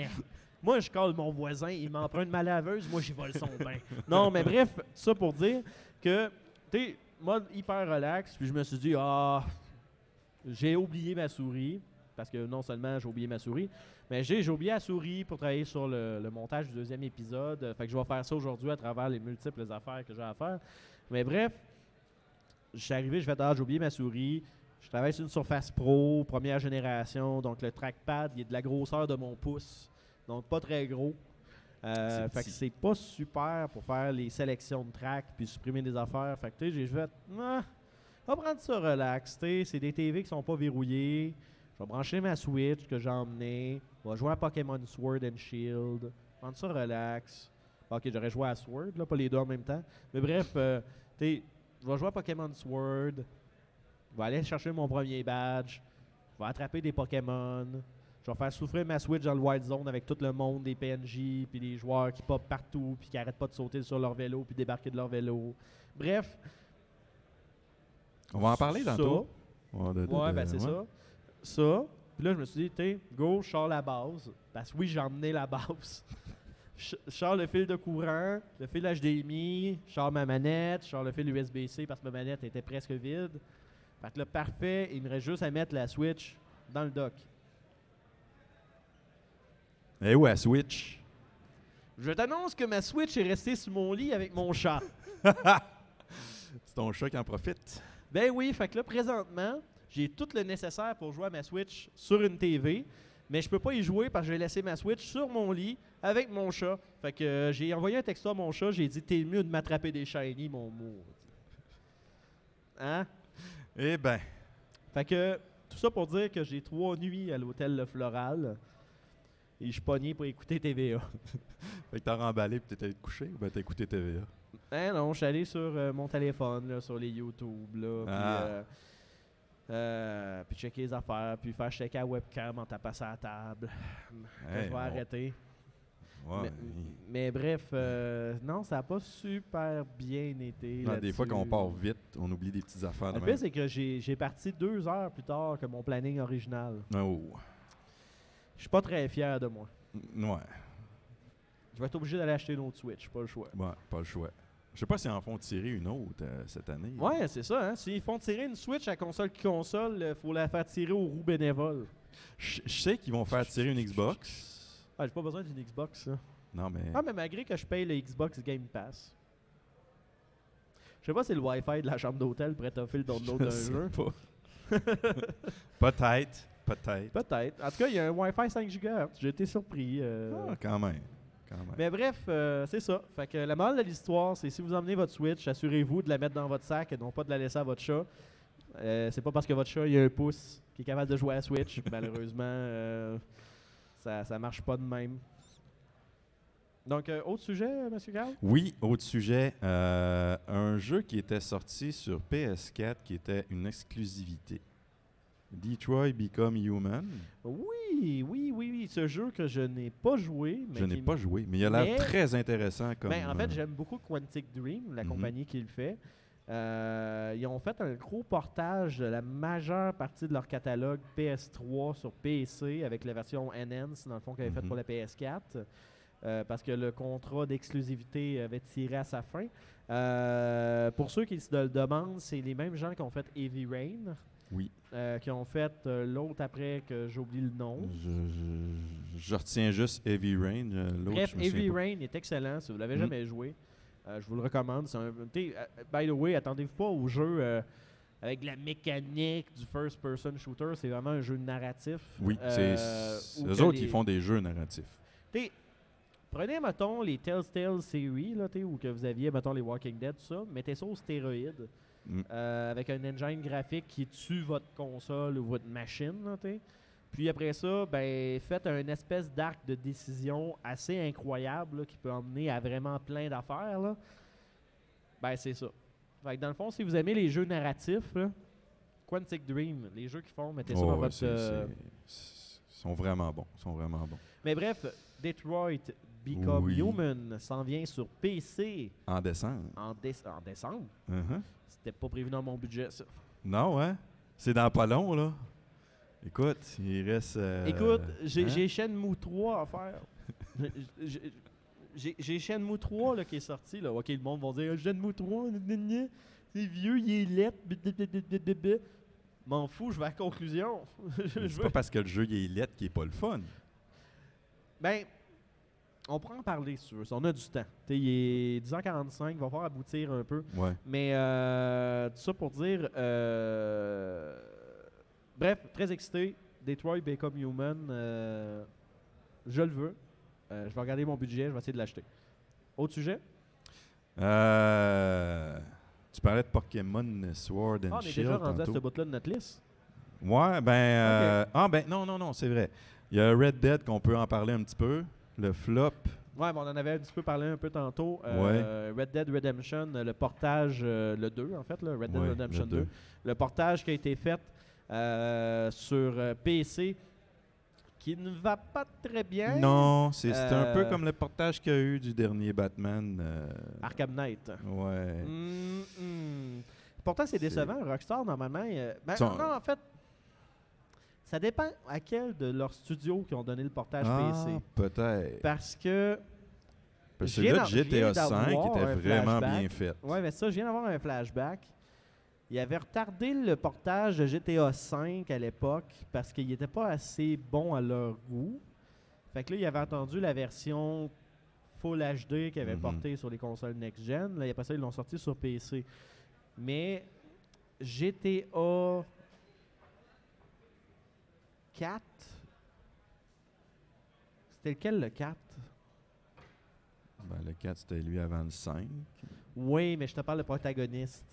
Speaker 3: Moi, je colle mon voisin, il m'emprunte ma laveuse, moi, j'y vole son bain. Non, mais bref, ça pour dire que, tu sais, mode hyper relax, puis je me suis dit, ah, j'ai oublié ma souris, parce que non seulement j'ai oublié ma souris, mais j'ai oublié la souris pour travailler sur le, le montage du deuxième épisode. Fait que je vais faire ça aujourd'hui à travers les multiples affaires que j'ai à faire. Mais bref, je suis arrivé, je vais ah, j'ai oublié ma souris. Je travaille sur une Surface Pro, première génération, donc le trackpad, il est de la grosseur de mon pouce, donc pas très gros. Euh, fait que c'est pas super pour faire les sélections de track puis supprimer des affaires. Fait que tu sais, j'ai fait, ah, on va prendre ça relax. C'est des TV qui sont pas verrouillés. Je vais brancher ma Switch que j'ai emmenée. On va jouer à Pokémon Sword and Shield. Prendre ça relax. Ok, j'aurais joué à Sword, là, pas les deux en même temps. Mais bref, euh, tu sais, je vais jouer à Pokémon Sword. Je vais aller chercher mon premier badge. Je vais attraper des Pokémon. Je vais faire souffrir ma Switch dans le Wild Zone avec tout le monde, des PNJ, puis des joueurs qui pop partout, puis qui arrêtent pas de sauter sur leur vélo, puis débarquer de leur vélo. Bref.
Speaker 4: On va en parler
Speaker 3: ça,
Speaker 4: tantôt. Ouais, de- de-
Speaker 3: Ouais, ben c'est
Speaker 4: ouais.
Speaker 3: ça. Ça. Puis là, je me suis dit, t'es, go, je sors la base. Parce que oui, j'ai emmené la base. Je sors le fil de courant, le fil HDMI, je sors ma manette, je sors le fil USB-C parce que ma manette était presque vide. Fait que là, parfait, il me reste juste à mettre la Switch dans le dock.
Speaker 4: Eh ouais, Switch.
Speaker 3: Je t'annonce que ma Switch est restée sur mon lit avec mon chat.
Speaker 4: C'est ton chat qui en profite.
Speaker 3: Ben oui, fait que là, présentement, j'ai tout le nécessaire pour jouer à ma Switch sur une TV, mais je peux pas y jouer parce que j'ai laissé ma Switch sur mon lit avec mon chat. Fait que euh, j'ai envoyé un texto à mon chat, j'ai dit T'es mieux de m'attraper des shiny, mon mot. Hein?
Speaker 4: Eh ben,
Speaker 3: Fait que tout ça pour dire que j'ai trois nuits à l'hôtel Le Floral et je suis pogné pour écouter TVA.
Speaker 4: fait que t'as remballé puis t'étais allé te coucher ou ben t'as écouté TVA?
Speaker 3: Hein, non, je suis allé sur euh, mon téléphone, là, sur les YouTube, là,
Speaker 4: Ah.
Speaker 3: euh, euh, puis checker les affaires, puis faire checker la webcam en tapant à la table. Que
Speaker 4: Hey,
Speaker 3: je vais
Speaker 4: on-
Speaker 3: arrêter.
Speaker 4: Ouais,
Speaker 3: mais, bref, euh, non, ça n'a pas super bien été.
Speaker 4: non, des fois
Speaker 3: là-dessus.
Speaker 4: qu'on part vite, on oublie des petites affaires.
Speaker 3: Le pire, c'est que j'ai j'ai parti deux heures plus tard que mon planning original.
Speaker 4: Oh.
Speaker 3: Je suis pas très fier de moi.
Speaker 4: Ouais,
Speaker 3: Je vais être obligé d'aller acheter une autre Switch, pas le choix.
Speaker 4: ouais, pas le choix. Je sais pas s'ils en font tirer une autre euh, cette année.
Speaker 3: Ouais, c'est ça. Hein? S'ils font tirer une Switch à console qui console, il faut la faire tirer au roue bénévole.
Speaker 4: Je sais qu'ils vont faire tirer une Xbox.
Speaker 3: Ah, j'ai pas besoin d'une Xbox, ça.
Speaker 4: Non, mais.
Speaker 3: Ah, mais malgré que je paye le Xbox Game Pass. Je sais pas si le Wi-Fi de la chambre d'hôtel pourrait t'offrir le download d'un jeu.
Speaker 4: pas. peut-être, peut-être.
Speaker 3: Peut-être. En tout cas, il y a un Wi-Fi 5 GHz. J'ai été surpris. euh.
Speaker 4: Ah, quand même. Quand même.
Speaker 3: Mais bref, euh, c'est ça. Fait que la morale de l'histoire, c'est si vous emmenez votre Switch, assurez-vous de la mettre dans votre sac et non pas de la laisser à votre chat. Euh, c'est pas parce que votre chat il a un pouce qui est capable de jouer à la Switch. Malheureusement, euh, ça, ça marche pas de même. Donc, euh, autre sujet, Monsieur Carl?
Speaker 4: Oui, autre sujet. euh, un jeu qui était sorti sur PS4 qui était une exclusivité. Detroit Become Human.
Speaker 3: Oui, oui, oui, oui. Ce jeu que je n'ai pas joué. Mais
Speaker 4: Je n'ai pas joué, mais il a l'air très intéressant comme.
Speaker 3: Ben, en fait,
Speaker 4: euh,
Speaker 3: j'aime beaucoup Quantic Dream, la
Speaker 4: Mhm.
Speaker 3: compagnie qui le fait. Euh, ils ont fait un gros portage de la majeure partie de leur catalogue PS3 sur PC avec la version Enhance, dans le fond, qu'ils avaient fait
Speaker 4: Mhm.
Speaker 3: pour la PS4. euh, parce que le contrat d'exclusivité avait tiré à sa fin. Euh, pour ceux qui se le demandent, c'est les mêmes gens qui ont fait Heavy Rain,
Speaker 4: Oui.
Speaker 3: euh, qui ont fait euh, l'autre après que j'oublie le nom.
Speaker 4: Je, je- je retiens juste Heavy Rain. euh,
Speaker 3: Bref,
Speaker 4: je
Speaker 3: Heavy. Rain est excellent. Si vous l'avez
Speaker 4: Mhm.
Speaker 3: jamais joué, je vous le recommande. Un, by the way, attendez-vous pas au jeu avec la mécanique du first-person shooter. C'est vraiment un jeu narratif.
Speaker 4: Oui, c'est eux autres
Speaker 3: les-
Speaker 4: qui font des jeux narratifs.
Speaker 3: T'sais, Prenez, mettons, les Telltale Series, là, où que vous aviez, mettons, les Walking Dead, tout ça. Mettez ça au stéroïde.
Speaker 4: Mm.
Speaker 3: euh, avec un engine graphique qui tue votre console ou votre machine. là. Puis après ça, ben, faites un espèce d'arc de décision assez incroyable là, qui peut emmener à vraiment plein d'affaires. Ben, c'est ça. Fait que dans le fond, si vous aimez les jeux narratifs, là, Quantic Dream, les jeux qu'ils font, mettez ça
Speaker 4: Oh,
Speaker 3: dans
Speaker 4: ouais,
Speaker 3: votre.
Speaker 4: c'est-
Speaker 3: euh,
Speaker 4: Ils sont vraiment bons. Ils sont vraiment bons.
Speaker 3: Mais bref, Detroit Become
Speaker 4: Oui.
Speaker 3: Human s'en vient sur PC
Speaker 4: En décembre.
Speaker 3: en, déce- en décembre.
Speaker 4: Uh-huh.
Speaker 3: C'était pas prévu dans mon budget, ça.
Speaker 4: Non, hein? C'est dans pas long, là. Écoute, il reste. euh,
Speaker 3: Écoute, j'ai
Speaker 4: hein?
Speaker 3: Shenmue 3 à faire. J'ai- Shenmue 3 là, qui est sorti. Là. Ok, le monde va dire Shenmue 3, gna, gna, gna, c'est vieux, il est lettre. M'en fous, je vais à la conclusion.
Speaker 4: C'est pas parce que le jeu il est lettre qu'il est pas le fun.
Speaker 3: Ben, on pourra en parler si tu veux. On a du temps. T'sais, il est 10h45, il va falloir aboutir un peu.
Speaker 4: Ouais.
Speaker 3: Mais euh, tout ça pour dire. euh, bref, très excité. Detroit Become Human. euh, je le veux. Euh, je vais regarder mon budget, je vais essayer de l'acheter. Autre sujet?
Speaker 4: Tu parlais de Pokémon Sword and
Speaker 3: Ah, on est
Speaker 4: Shield
Speaker 3: déjà rendu à ce bout-là de notre liste.
Speaker 4: Ouais, ben. euh, Ah, ben, non, non, non, c'est vrai. Il y a Red Dead qu'on peut en parler un petit peu. Le flop
Speaker 3: Ouais, mais on en avait un petit peu parlé un peu tantôt. Euh, Red Dead Redemption, le portage, euh, le 2 en fait, là, Red Dead
Speaker 4: Ouais,
Speaker 3: Redemption
Speaker 4: le
Speaker 3: 2.
Speaker 4: deux.
Speaker 3: Le portage qui a été fait euh, sur euh, PC qui ne va pas très bien.
Speaker 4: Non, c'est un peu
Speaker 3: Euh,
Speaker 4: comme le portage qu'il y a eu du dernier Batman. euh,
Speaker 3: Arkham Knight.
Speaker 4: ouais.
Speaker 3: Mm, mm. Pourtant, c'est décevant. Rockstar, normalement. euh, ben, non, en fait, ça dépend à quel de leurs studios qui ont donné le portage
Speaker 4: Ah,
Speaker 3: PC.
Speaker 4: peut-être.
Speaker 3: Parce que.
Speaker 4: Parce que là, GTA
Speaker 3: viens
Speaker 4: 5
Speaker 3: d'avoir
Speaker 4: était vraiment
Speaker 3: flashback.
Speaker 4: bien fait.
Speaker 3: Ouais, mais ça, je viens d'avoir un flashback. Il avait retardé le portage de GTA V à l'époque parce qu'il n'était pas assez bon à leur goût. Fait que là, il avait entendu la version Full HD qu'il avait
Speaker 4: Mhm.
Speaker 3: portée sur les consoles next-gen. Là, après ça, ils l'ont sorti sur PC. Mais GTA 4, c'était lequel le 4
Speaker 4: Ben, le 4, c'était lui avant le 5.
Speaker 3: Oui, mais je te parle de protagoniste.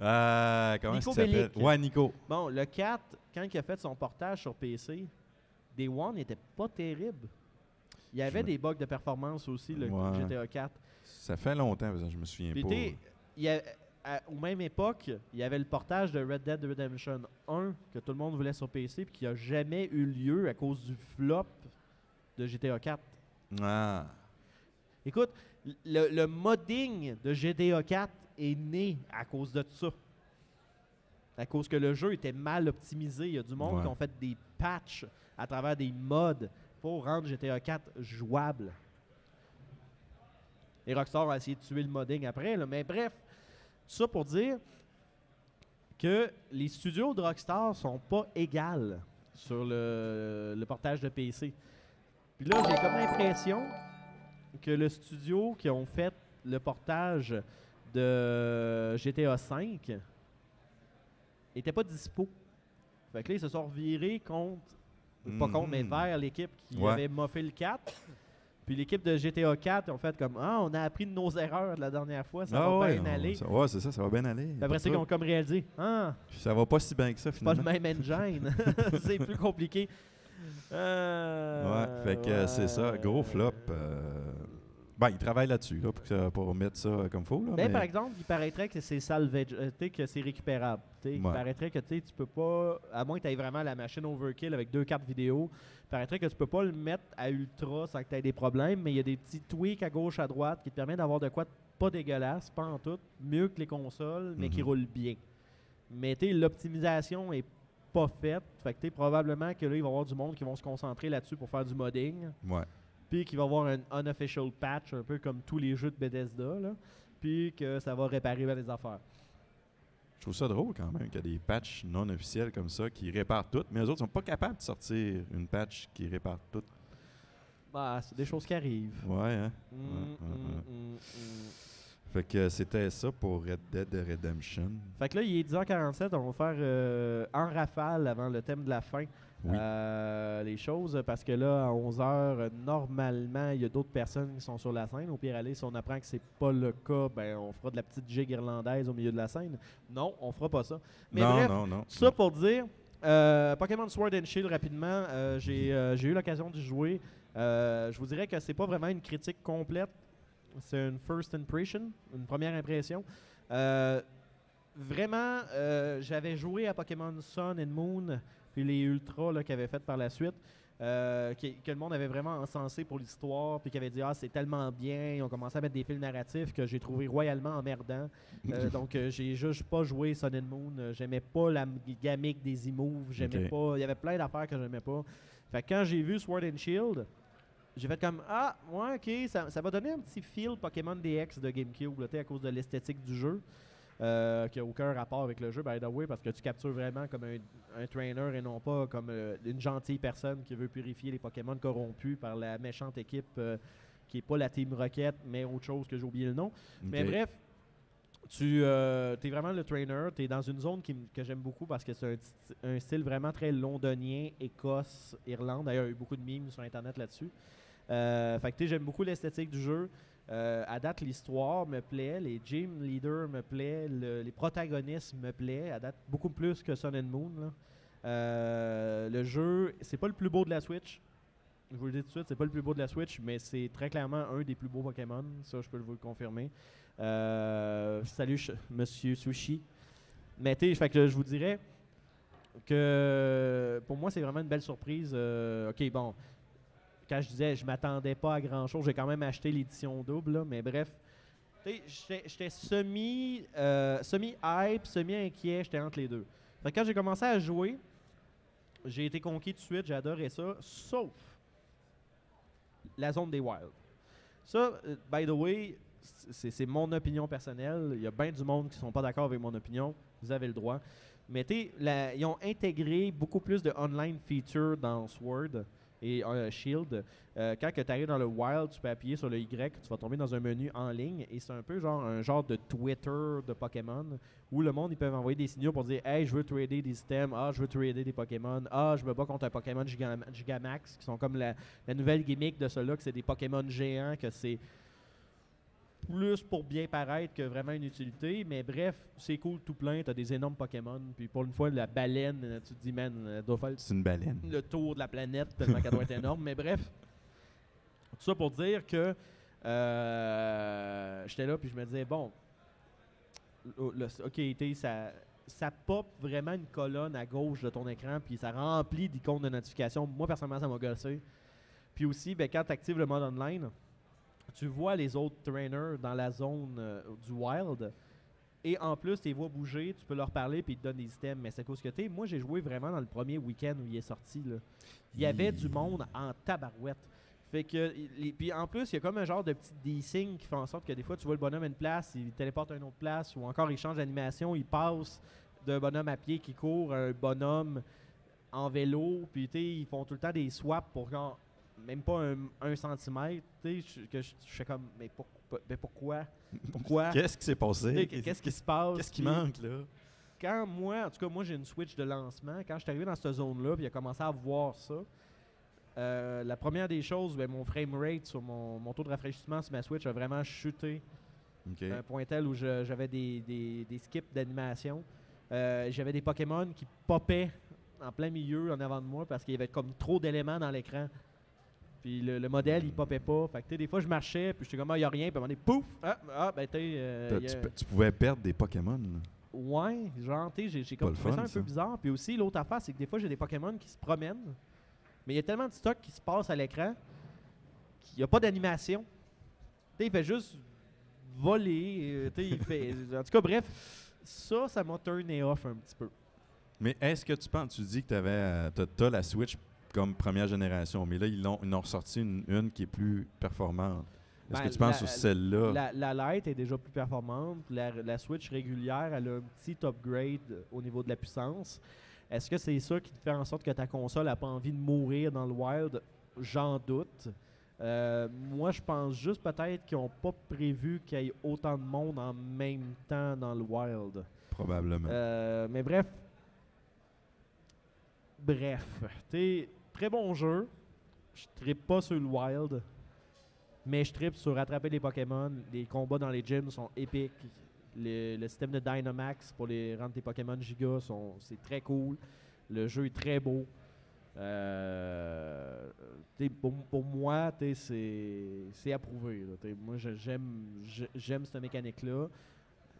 Speaker 4: Ah, comment
Speaker 3: Nico
Speaker 4: s'appelle? Ouais, Nico.
Speaker 3: Bon, le 4, quand il a fait son portage sur PC, Day One n'était pas terrible. Il y avait
Speaker 4: me-
Speaker 3: des bugs de performance aussi, le
Speaker 4: Ouais.
Speaker 3: GTA 4.
Speaker 4: Ça fait longtemps, je me souviens
Speaker 3: Puis
Speaker 4: pas.
Speaker 3: t'sais, il y a- à, aux même époque, il y avait le portage de Red Dead Redemption 1 que tout le monde voulait sur PC puis qui a jamais eu lieu à cause du flop de GTA 4.
Speaker 4: Ah,
Speaker 3: Écoute, le, le modding de GTA 4 est né à cause de ça. À cause que le jeu était mal optimisé. Il y a du monde
Speaker 4: Ouais.
Speaker 3: qui ont fait des patchs à travers des mods pour rendre GTA 4 jouable. Et Rockstar a essayé de tuer le modding après. là. Mais bref, ça pour dire que les studios de Rockstar sont pas égales sur le, le portage de PC. Puis là, j'ai comme l'impression que le studio qui ont fait le portage de GTA V était pas dispo. Fait que là, ils se sont revirés contre, pas contre, mais vers l'équipe qui
Speaker 4: Ouais.
Speaker 3: avait moffé le 4. Puis l'équipe de GTA 4 ont fait comme Ah, on a appris de nos erreurs de la dernière fois, ça
Speaker 4: Ah
Speaker 3: va
Speaker 4: ouais,
Speaker 3: bien
Speaker 4: on-
Speaker 3: aller.
Speaker 4: ça- ouais, c'est ça, ça va bien aller.
Speaker 3: Puis après
Speaker 4: de
Speaker 3: ont comme réalisé Ah.
Speaker 4: Ça va pas si bien que ça,
Speaker 3: c'est pas
Speaker 4: finalement.
Speaker 3: le même engine. c'est plus compliqué. Euh,
Speaker 4: Ouais, fait que c'est ça, gros flop. euh, Ben, ils travaillent là-dessus, là, pour, que- pour mettre ça comme faut. Là,
Speaker 3: Ben,
Speaker 4: mais-
Speaker 3: par exemple, il paraîtrait que c'est salvage, euh, que c'est récupérable. Il paraîtrait que tu peux pas, à moins que tu aies vraiment la machine overkill avec deux cartes vidéo, il paraîtrait que tu peux pas le mettre à ultra sans que tu aies des problèmes, mais il y a des petits tweaks à gauche, à droite qui te permettent d'avoir de quoi de pas dégueulasse, pas en tout, mieux que les consoles, mais qui
Speaker 4: Mhm.
Speaker 3: roulent bien. Mais l'optimisation est pas faite. Fait que probablement que là, il va y avoir du monde qui vont se concentrer là-dessus pour faire du modding
Speaker 4: Ouais.
Speaker 3: Puis qu'il va avoir un unofficial patch, un peu comme tous les jeux de Bethesda, là, puis que ça va réparer les affaires.
Speaker 4: Je trouve ça drôle quand même qu'il y a des patchs non officiels comme ça qui réparent tout, mais les autres sont pas capables de sortir une patch qui répare tout.
Speaker 3: Bah, c'est des choses qui arrivent.
Speaker 4: Ouais, hein?
Speaker 3: Mm, mm, mm.
Speaker 4: Fait que c'était ça pour Red Dead Redemption.
Speaker 3: Fait que là, il est 10h47, on va faire euh, en rafale avant le thème de la fin
Speaker 4: Oui.
Speaker 3: euh, les choses, parce que là, à 11h, normalement, il y a d'autres personnes qui sont sur la scène. Au pire, aller, si on apprend que c'est pas le cas, ben, on fera de la petite gigue irlandaise au milieu de la scène. Non, on fera pas ça. Mais
Speaker 4: non,
Speaker 3: bref,
Speaker 4: non, non.
Speaker 3: Ça pour dire, euh, Pokémon Sword and Shield rapidement, euh, j'ai eu l'occasion d'y jouer. Je vous dirais que c'est pas vraiment une critique complète, c'est une first impression, une première impression. Vraiment, euh, j'avais joué à Pokémon Sun and Moon, puis les Ultras là, qu'ils avaient fait par la suite. euh, qui- que le monde avait vraiment encensé pour l'histoire, puis qui avait dit Ah, c'est tellement bien. Ils ont commencé à mettre des fils narratifs que j'ai trouvé royalement emmerdants. Euh, donc, euh, j'ai juste pas joué Sun and Moon. J'aimais pas la gamique des e-moves. J'aimais pas. Il y avait plein d'affaires que j'aimais pas. Fait que quand j'ai vu Sword and Shield, j'ai fait comme Ah, ouais, ok, ça, ça va donner un petit feel Pokémon DX de GameCube, là, à cause de l'esthétique du jeu. Euh, qui n'a aucun rapport avec le jeu, by the way, parce que tu captures vraiment comme un, un trainer et non pas comme euh, une gentille personne qui veut purifier les Pokémon corrompus par la méchante équipe euh, qui est pas la Team Rocket, mais autre chose que j'ai oublié le nom. Mais bref, tu es vraiment le trainer. Tu es dans une zone qui que j'aime beaucoup parce que c'est un, style vraiment très londonien, Écosse, Irlande. D'ailleurs, il y a eu beaucoup de mimes sur Internet là-dessus. Euh, fait que j'aime beaucoup l'esthétique du jeu. Euh, à date, l'histoire me plaît, les gym leaders me plaît, le- les protagonistes me plaît. À date, beaucoup plus que Sun and Moon. Euh, le jeu, c'est pas le plus beau de la Switch. Je vous le dis tout de suite, c'est pas le plus beau de la Switch, mais c'est très clairement un des plus beaux Pokémon. Ça, je peux vous le confirmer. Euh, salut, monsieur Sushi. Mais tu fait je vous dirais que pour moi, c'est vraiment une belle surprise. Ok, bon, quand je disais je m'attendais pas à grand chose, j'ai quand même acheté l'édition double, mais bref. J'étais semi, euh, semi-hype, semi-inquiet, j'étais entre les deux. Quand j'ai commencé à jouer, j'ai été conquis tout de suite, j'ai adoré ça, sauf la zone des wilds. Ça, euh, by the way, c'est mon opinion personnelle. Il y a bien du monde qui sont pas d'accord avec mon opinion. Vous avez le droit. Mais tu ils ont intégré beaucoup plus de online features dans Sword et euh, Shield. Euh, quand tu arrives dans le Wild, tu peux appuyer sur le Y, tu vas tomber dans un menu en ligne et c'est un peu genre un genre de Twitter de Pokémon où le monde ils peuvent envoyer des signaux pour dire Hey, je veux trader des items, ah, je veux trader des Pokémon, ah, je me bats contre un Pokémon Gigam- Gigamax, qui sont comme la, la nouvelle gimmick de ceux-là, que c'est des Pokémon géants, que c'est plus pour bien paraître que vraiment une utilité. Mais bref, c'est cool tout plein, t'as des énormes Pokémon. Puis pour une fois, la baleine, euh, tu te dis, man, elle doit faire
Speaker 4: C'est une baleine.
Speaker 3: le tour de la planète tellement qu'elle doit être énorme. Mais bref, tout ça pour dire que euh, j'étais là puis je me disais, bon, le- le- ok, ça, ça pop vraiment une colonne à gauche de ton écran puis ça remplit d'icônes de notification. Moi, personnellement, ça m'a gossé. Puis aussi, ben, quand tu actives le mode online, tu vois les autres trainers dans la zone euh, du wild. Et en plus, tu les vois bouger, tu peux leur parler puis ils te donnent des items. Mais c'est cause que tu moi j'ai joué vraiment dans le premier week-end où il est sorti. Là. Il y avait du monde en tabarouette. Fait que, puis en plus, il y a comme un genre de petit desync qui fait en sorte que des fois, tu vois le bonhomme à une place, il téléporte à une autre place, ou encore il change d'animation, il passe d'un bonhomme à pied qui court à un bonhomme en vélo, puis tu ils font tout le temps des swaps pour genre, même pas un, un centimètre, tu sais, je- que je je fais comme, mais, pourquoi- mais pourquoi? Pourquoi?
Speaker 4: Qu'est-ce qui s'est passé?
Speaker 3: Qu'est-ce qui se passe?
Speaker 4: Qu'est-ce qui manque, là?
Speaker 3: quand moi, en tout cas, moi j'ai une Switch de lancement. Quand je suis arrivé dans cette zone-là, puis il a commencé à voir ça, euh, la première des choses, ben, mon frame rate sur mon, mon taux de rafraîchissement sur ma Switch a vraiment chuté
Speaker 4: OK.
Speaker 3: à un point tel où j'avais des, des- des skips d'animation. Euh, j'avais des Pokémon qui popaient en plein milieu en avant de moi parce qu'il y avait comme trop d'éléments dans l'écran. Puis le, le modèle, il popait pas. Fait que, des fois, je marchais, puis j'étais comme, ah, il n'y a rien. Puis à un moment donné, pouf! Ah, ah ben, euh, a-
Speaker 4: tu, tu pouvais perdre des Pokémon. là.
Speaker 3: Ouais, genre, tu sais, j'ai- comme trouvé ça un
Speaker 4: ça.
Speaker 3: peu bizarre. Puis aussi, l'autre affaire, c'est que des fois, j'ai des Pokémon qui se promènent, mais il y a tellement de stock qui se passe à l'écran qu'il n'y a pas d'animation. Tu sais, il fait juste voler. euh, tu sais, il fait... En tout cas, bref, ça, ça m'a turné off un petit peu.
Speaker 4: Mais est-ce que tu penses, tu dis que tu as, la Switch comme première génération, mais là, ils, l'ont- ils en ont ressorti une, une qui est plus performante. Est-ce
Speaker 3: Ben,
Speaker 4: que tu penses
Speaker 3: la-
Speaker 4: sur celle-là?
Speaker 3: La, la Lite est déjà plus performante. La, la Switch régulière, elle a un petit upgrade au niveau de la puissance. Est-ce que c'est ça qui te fait en sorte que ta console n'a pas envie de mourir dans le wild? J'en doute. Euh, moi, je pense juste peut-être qu'ils n'ont pas prévu qu'il y ait autant de monde en même temps dans le wild.
Speaker 4: Probablement.
Speaker 3: Euh, mais bref. Bref. T'es très bon jeu. Je trippe pas sur le wild. Mais je trippe sur attraper les Pokémon. Les combats dans les gyms sont épiques. Le, système de Dynamax pour les rendre tes Pokémon giga, c'est très cool. Le jeu est très beau. Euh, pour, moi, t'sais, c'est approuvé. moi, j'aime cette mécanique-là.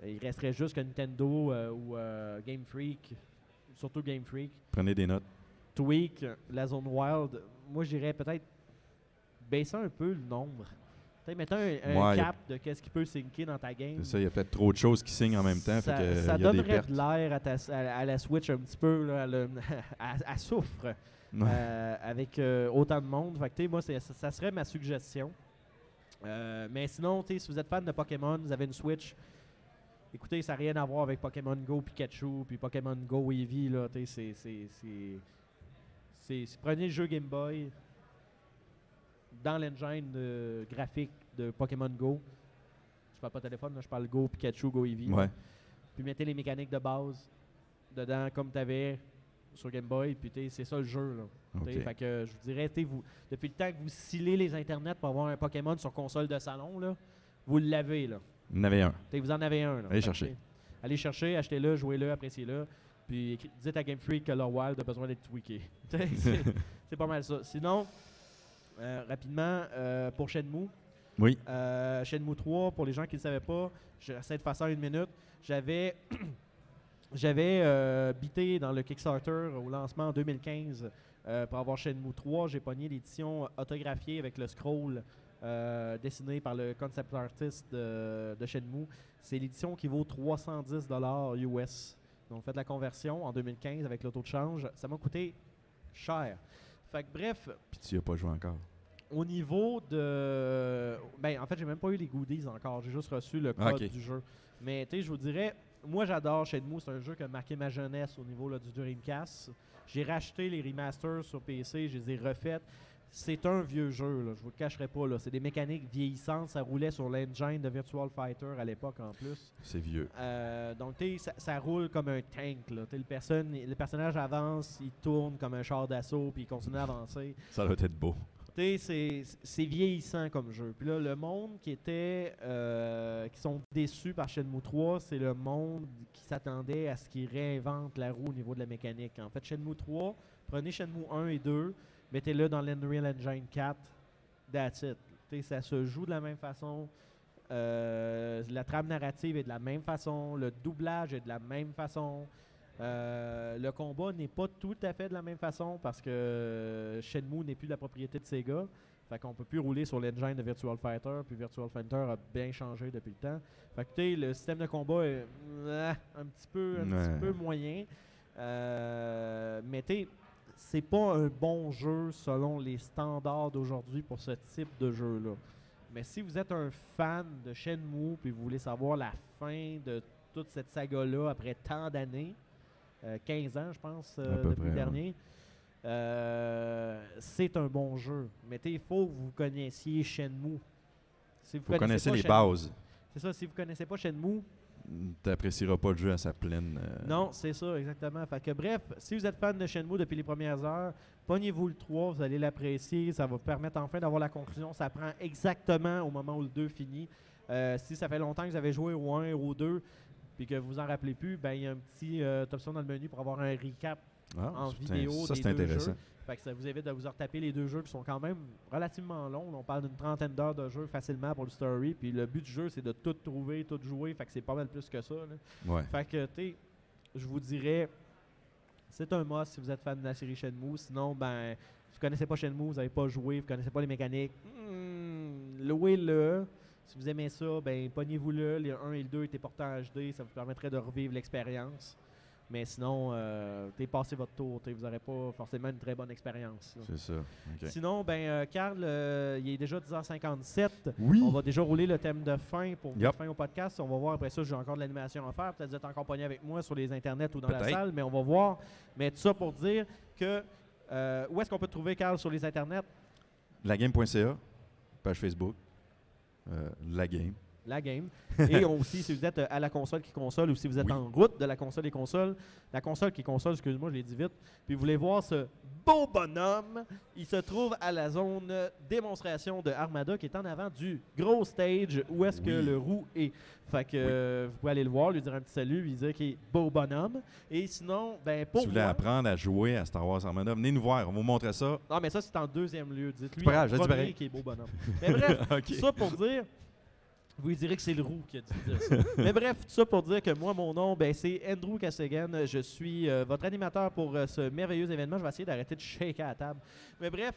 Speaker 3: Il resterait juste que Nintendo euh, ou euh, Game Freak, surtout Game Freak,
Speaker 4: Prenez des notes.
Speaker 3: Tweak la zone wild. Moi, j'irais peut-être baisser un peu le nombre. Peut-être mettre un,
Speaker 4: Ouais,
Speaker 3: cap de qu'est-ce qui peut syncer dans ta game.
Speaker 4: C'est ça, il y a peut-être trop de choses qui signent en même temps.
Speaker 3: Ça,
Speaker 4: fait que,
Speaker 3: ça
Speaker 4: il y a des
Speaker 3: donnerait
Speaker 4: pertes.
Speaker 3: de l'air à, à- à la Switch un petit peu. Là, elle souffre
Speaker 4: Ouais.
Speaker 3: euh, avec euh, autant de monde. Fait que, tu sais, moi, ça, ça serait ma suggestion. Euh, mais sinon, si vous êtes fan de Pokémon, vous avez une Switch, écoutez, ça n'a rien à voir avec Pokémon Go Pikachu puis Pokémon Go Eevee. Là, tu sais, c'est- c'est- Prenez le jeu Game Boy dans l'engine de- graphique de Pokémon Go. Je parle pas téléphone, là, je parle Go Pikachu, Go Eevee.
Speaker 4: Ouais.
Speaker 3: Puis mettez les mécaniques de base dedans comme tu avais sur Game Boy. Puis c'est ça le jeu. Là. Fait que je vous dirais, vous, depuis le temps que vous scillez les internets pour avoir un Pokémon sur console de salon, là, vous l'avez. là.
Speaker 4: Y en avait un.
Speaker 3: T'sais, vous en avez un. là.
Speaker 4: Allez
Speaker 3: Fait
Speaker 4: chercher.
Speaker 3: Allez chercher, achetez-le, jouez-le, appréciez-le. Puis dites à Game Freak que leur Wild a besoin d'être tweaké. C'est pas mal ça. Sinon, Euh, rapidement, euh, pour Shenmue.
Speaker 4: Oui.
Speaker 3: Euh, Shenmue 3, pour les gens qui ne le savaient pas, j'essaie de faire ça en une minute. J'avais j'avais euh, bité dans le Kickstarter au lancement en 2015 euh, pour avoir Shenmue 3. J'ai pogné l'édition autographiée avec le scroll euh, dessiné par le concept artist de, de Shenmue. C'est l'édition qui vaut 310 US. Donc faites la conversion en 2015 avec l'auto de change. Ça m'a coûté cher. Fait que bref,
Speaker 4: Puis tu n'y as pas joué encore.
Speaker 3: au niveau de. Ben, en fait, j'ai même pas eu les goodies encore. J'ai juste reçu le code
Speaker 4: Ah,
Speaker 3: du jeu. Mais, tu sais, je vous dirais, moi, j'adore Shenmue. C'est un jeu qui a marqué ma jeunesse au niveau là, du Dreamcast. J'ai racheté les remasters sur PC, je les ai refaites. C'est un vieux jeu, là, je vous le cacherai pas. là. C'est des mécaniques vieillissantes. Ça roulait sur l'engine de Virtual Fighter à l'époque en plus.
Speaker 4: C'est vieux.
Speaker 3: Euh, donc, ça, ça roule comme un tank. Là. Le, personne, le personnage avance, il tourne comme un char d'assaut, puis il continue à avancer.
Speaker 4: Ça doit être beau.
Speaker 3: C'est- c'est vieillissant comme jeu. Puis là, le monde qui était, euh, qui sont déçus par Shenmue 3, c'est le monde qui s'attendait à ce qu'ils réinventent la roue au niveau de la mécanique. En fait, Shenmue 3, prenez Shenmue 1 et 2, mettez-le dans l'Unreal Engine 4, that's it. Tu sais, ça se joue de la même façon. Euh, la trame narrative est de la même façon, le doublage est de la même façon. Euh, le combat n'est pas tout à fait de la même façon parce que Shenmue n'est plus de la propriété de Sega. Fait qu'on peut plus rouler sur l'engine de Virtual Fighter, puis Virtual Fighter a bien changé depuis le temps. Fait que le système de combat est euh, un petit peu, un petit peu moyen. Mais tu sais, c'est pas un bon jeu selon les standards d'aujourd'hui pour ce type de jeu-là. Mais si vous êtes un fan de Shenmue puis vous voulez savoir la fin de toute cette saga-là après tant d'années, euh, 15 ans je pense euh, depuis
Speaker 4: près,
Speaker 3: le
Speaker 4: ouais.
Speaker 3: dernier, euh, c'est un bon jeu. Mais il faut que vous connaissiez Shenmue. Si vous
Speaker 4: Vous connaissez les
Speaker 3: Shenmue-
Speaker 4: bases.
Speaker 3: C'est ça, si vous connaissez pas Shenmue,
Speaker 4: Tu n'apprécieras pas le jeu à sa pleine. euh,
Speaker 3: non, c'est ça, exactement. Fait que bref, si vous êtes fan de Shenmue depuis les premières heures, pognez-vous le 3, vous allez l'apprécier, ça va vous permettre enfin d'avoir la conclusion. Ça prend exactement au moment où le 2 finit. Euh, si ça fait longtemps que vous avez joué au 1 ou au 2, puis que vous vous en rappelez plus, ben il y a un petit euh, option dans le menu pour avoir un recap.
Speaker 4: Ah,
Speaker 3: en vidéo
Speaker 4: Ça,
Speaker 3: des
Speaker 4: c'est
Speaker 3: deux
Speaker 4: intéressant.
Speaker 3: jeux. Fait que ça vous évite de vous retaper les deux jeux qui sont quand même relativement longs. On parle d'une trentaine d'heures de jeu facilement pour le story. Puis le but du jeu, c'est de tout trouver, tout jouer. Fait que c'est pas mal plus que ça. là.
Speaker 4: Ouais.
Speaker 3: Fait que, tu sais, je vous dirais, c'est un must si vous êtes fan de la série Shenmue. Sinon, ben, si vous connaissez pas Shenmue, vous n'avez pas joué, vous connaissez pas les mécaniques, hmm, louez-le. Si vous aimez ça, ben, pognez-vous-le. Les 1 et le 2 étaient portés en HD, ça vous permettrait de revivre l'expérience. Mais sinon, euh, t'es passé votre tour, vous n'aurez pas forcément une très bonne expérience.
Speaker 4: C'est ça.
Speaker 3: Sinon, ben, euh, Carl, euh, il est déjà 10h57.
Speaker 4: Oui.
Speaker 3: On va déjà rouler le thème de fin pour
Speaker 4: Yep.
Speaker 3: mettre fin au podcast. On va voir après ça, j'ai encore de l'animation à faire. Peut-être que vous êtes encore pogné avec moi sur les internets ou dans la salle, mais on va voir. Mais tout ça pour dire que euh, où est-ce qu'on peut te trouver, Carl, sur les internets?
Speaker 4: Lagame.ca, page Facebook. euh, la game.
Speaker 3: La game. Et on- aussi, si vous êtes euh, à la console qui console ou si vous êtes
Speaker 4: Oui.
Speaker 3: en route de la console et console, la console qui console, excuse-moi, je l'ai dit vite, puis vous voulez voir ce beau bonhomme, il se trouve à la zone démonstration de Armada qui est en avant du gros stage où est-ce que le roux est. Fait que euh, vous pouvez aller le voir, lui dire un petit salut, lui dire qu'il est beau bonhomme. Et sinon, ben pour
Speaker 4: si vous voulez apprendre à jouer à Star Wars Armada, venez nous voir. On va vous montrer ça.
Speaker 3: Non, mais ça, c'est en deuxième lieu. Dites-lui
Speaker 4: pas grave,
Speaker 3: en
Speaker 4: je dis
Speaker 3: premier
Speaker 4: pareil.
Speaker 3: qui est beau bonhomme. Mais bref,
Speaker 4: OK.
Speaker 3: tout ça pour dire. Vous lui direz que c'est le roux qui a dit ça. Mais bref, tout ça pour dire que moi, mon nom, ben, c'est Andrew Kassegan. Je suis euh, votre animateur pour euh, ce merveilleux événement. Je vais essayer d'arrêter de shaker à la table. Mais bref,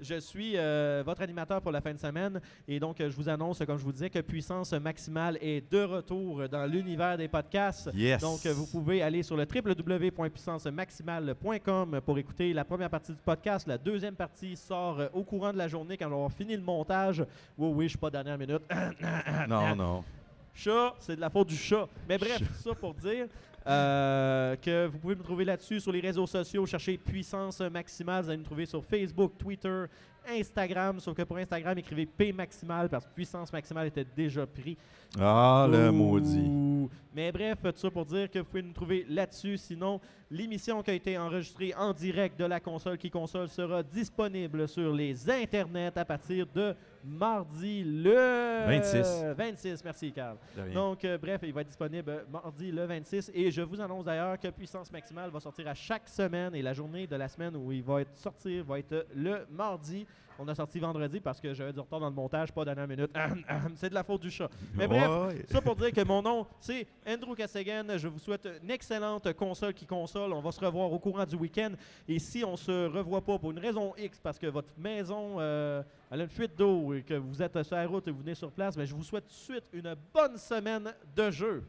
Speaker 3: je suis euh, votre animateur pour la fin de semaine. Et donc, euh, je vous annonce, comme je vous disais, que Puissance Maximale est de retour dans l'univers des podcasts.
Speaker 4: Yes.
Speaker 3: Donc, euh, vous pouvez aller sur le www.puissancemaximale.com pour écouter la première partie du podcast. La deuxième partie sort au courant de la journée quand on avoir fini le montage. Oui, oui, je suis pas dernière minute.
Speaker 4: Non, non.
Speaker 3: Chat, c'est de la faute du chat. Mais bref, tout ça pour dire euh, que vous pouvez me trouver là-dessus sur les réseaux sociaux. Cherchez Puissance Maximale. Vous allez me trouver sur Facebook, Twitter, Instagram. Sauf que pour Instagram, écrivez P Maximale parce que Puissance Maximale était déjà pris.
Speaker 4: Ah, le maudit.
Speaker 3: Mais bref, tout ça pour dire que vous pouvez nous trouver là-dessus. Sinon, l'émission qui a été enregistrée en direct de la console qui console sera disponible sur les internets à partir de mardi le
Speaker 4: 26.
Speaker 3: 26, merci Carl. Donc, euh, bref, il va être disponible mardi le 26. Et je vous annonce d'ailleurs que Puissance Maximale va sortir à chaque semaine. Et la journée de la semaine où il va être sortir va être le mardi. On a sorti vendredi parce que j'avais du retard dans le montage, pas dernière minute. c'est de la faute du chat. Mais bref,
Speaker 4: ouais.
Speaker 3: ça pour dire que mon nom, c'est Andrew Kassagan. Je vous souhaite une excellente console qui console. On va se revoir au courant du week-end. Et si on se revoit pas pour une raison X, parce que votre maison euh, elle a une fuite d'eau et que vous êtes sur la route et vous venez sur place, mais je vous souhaite tout de suite une bonne semaine de jeu.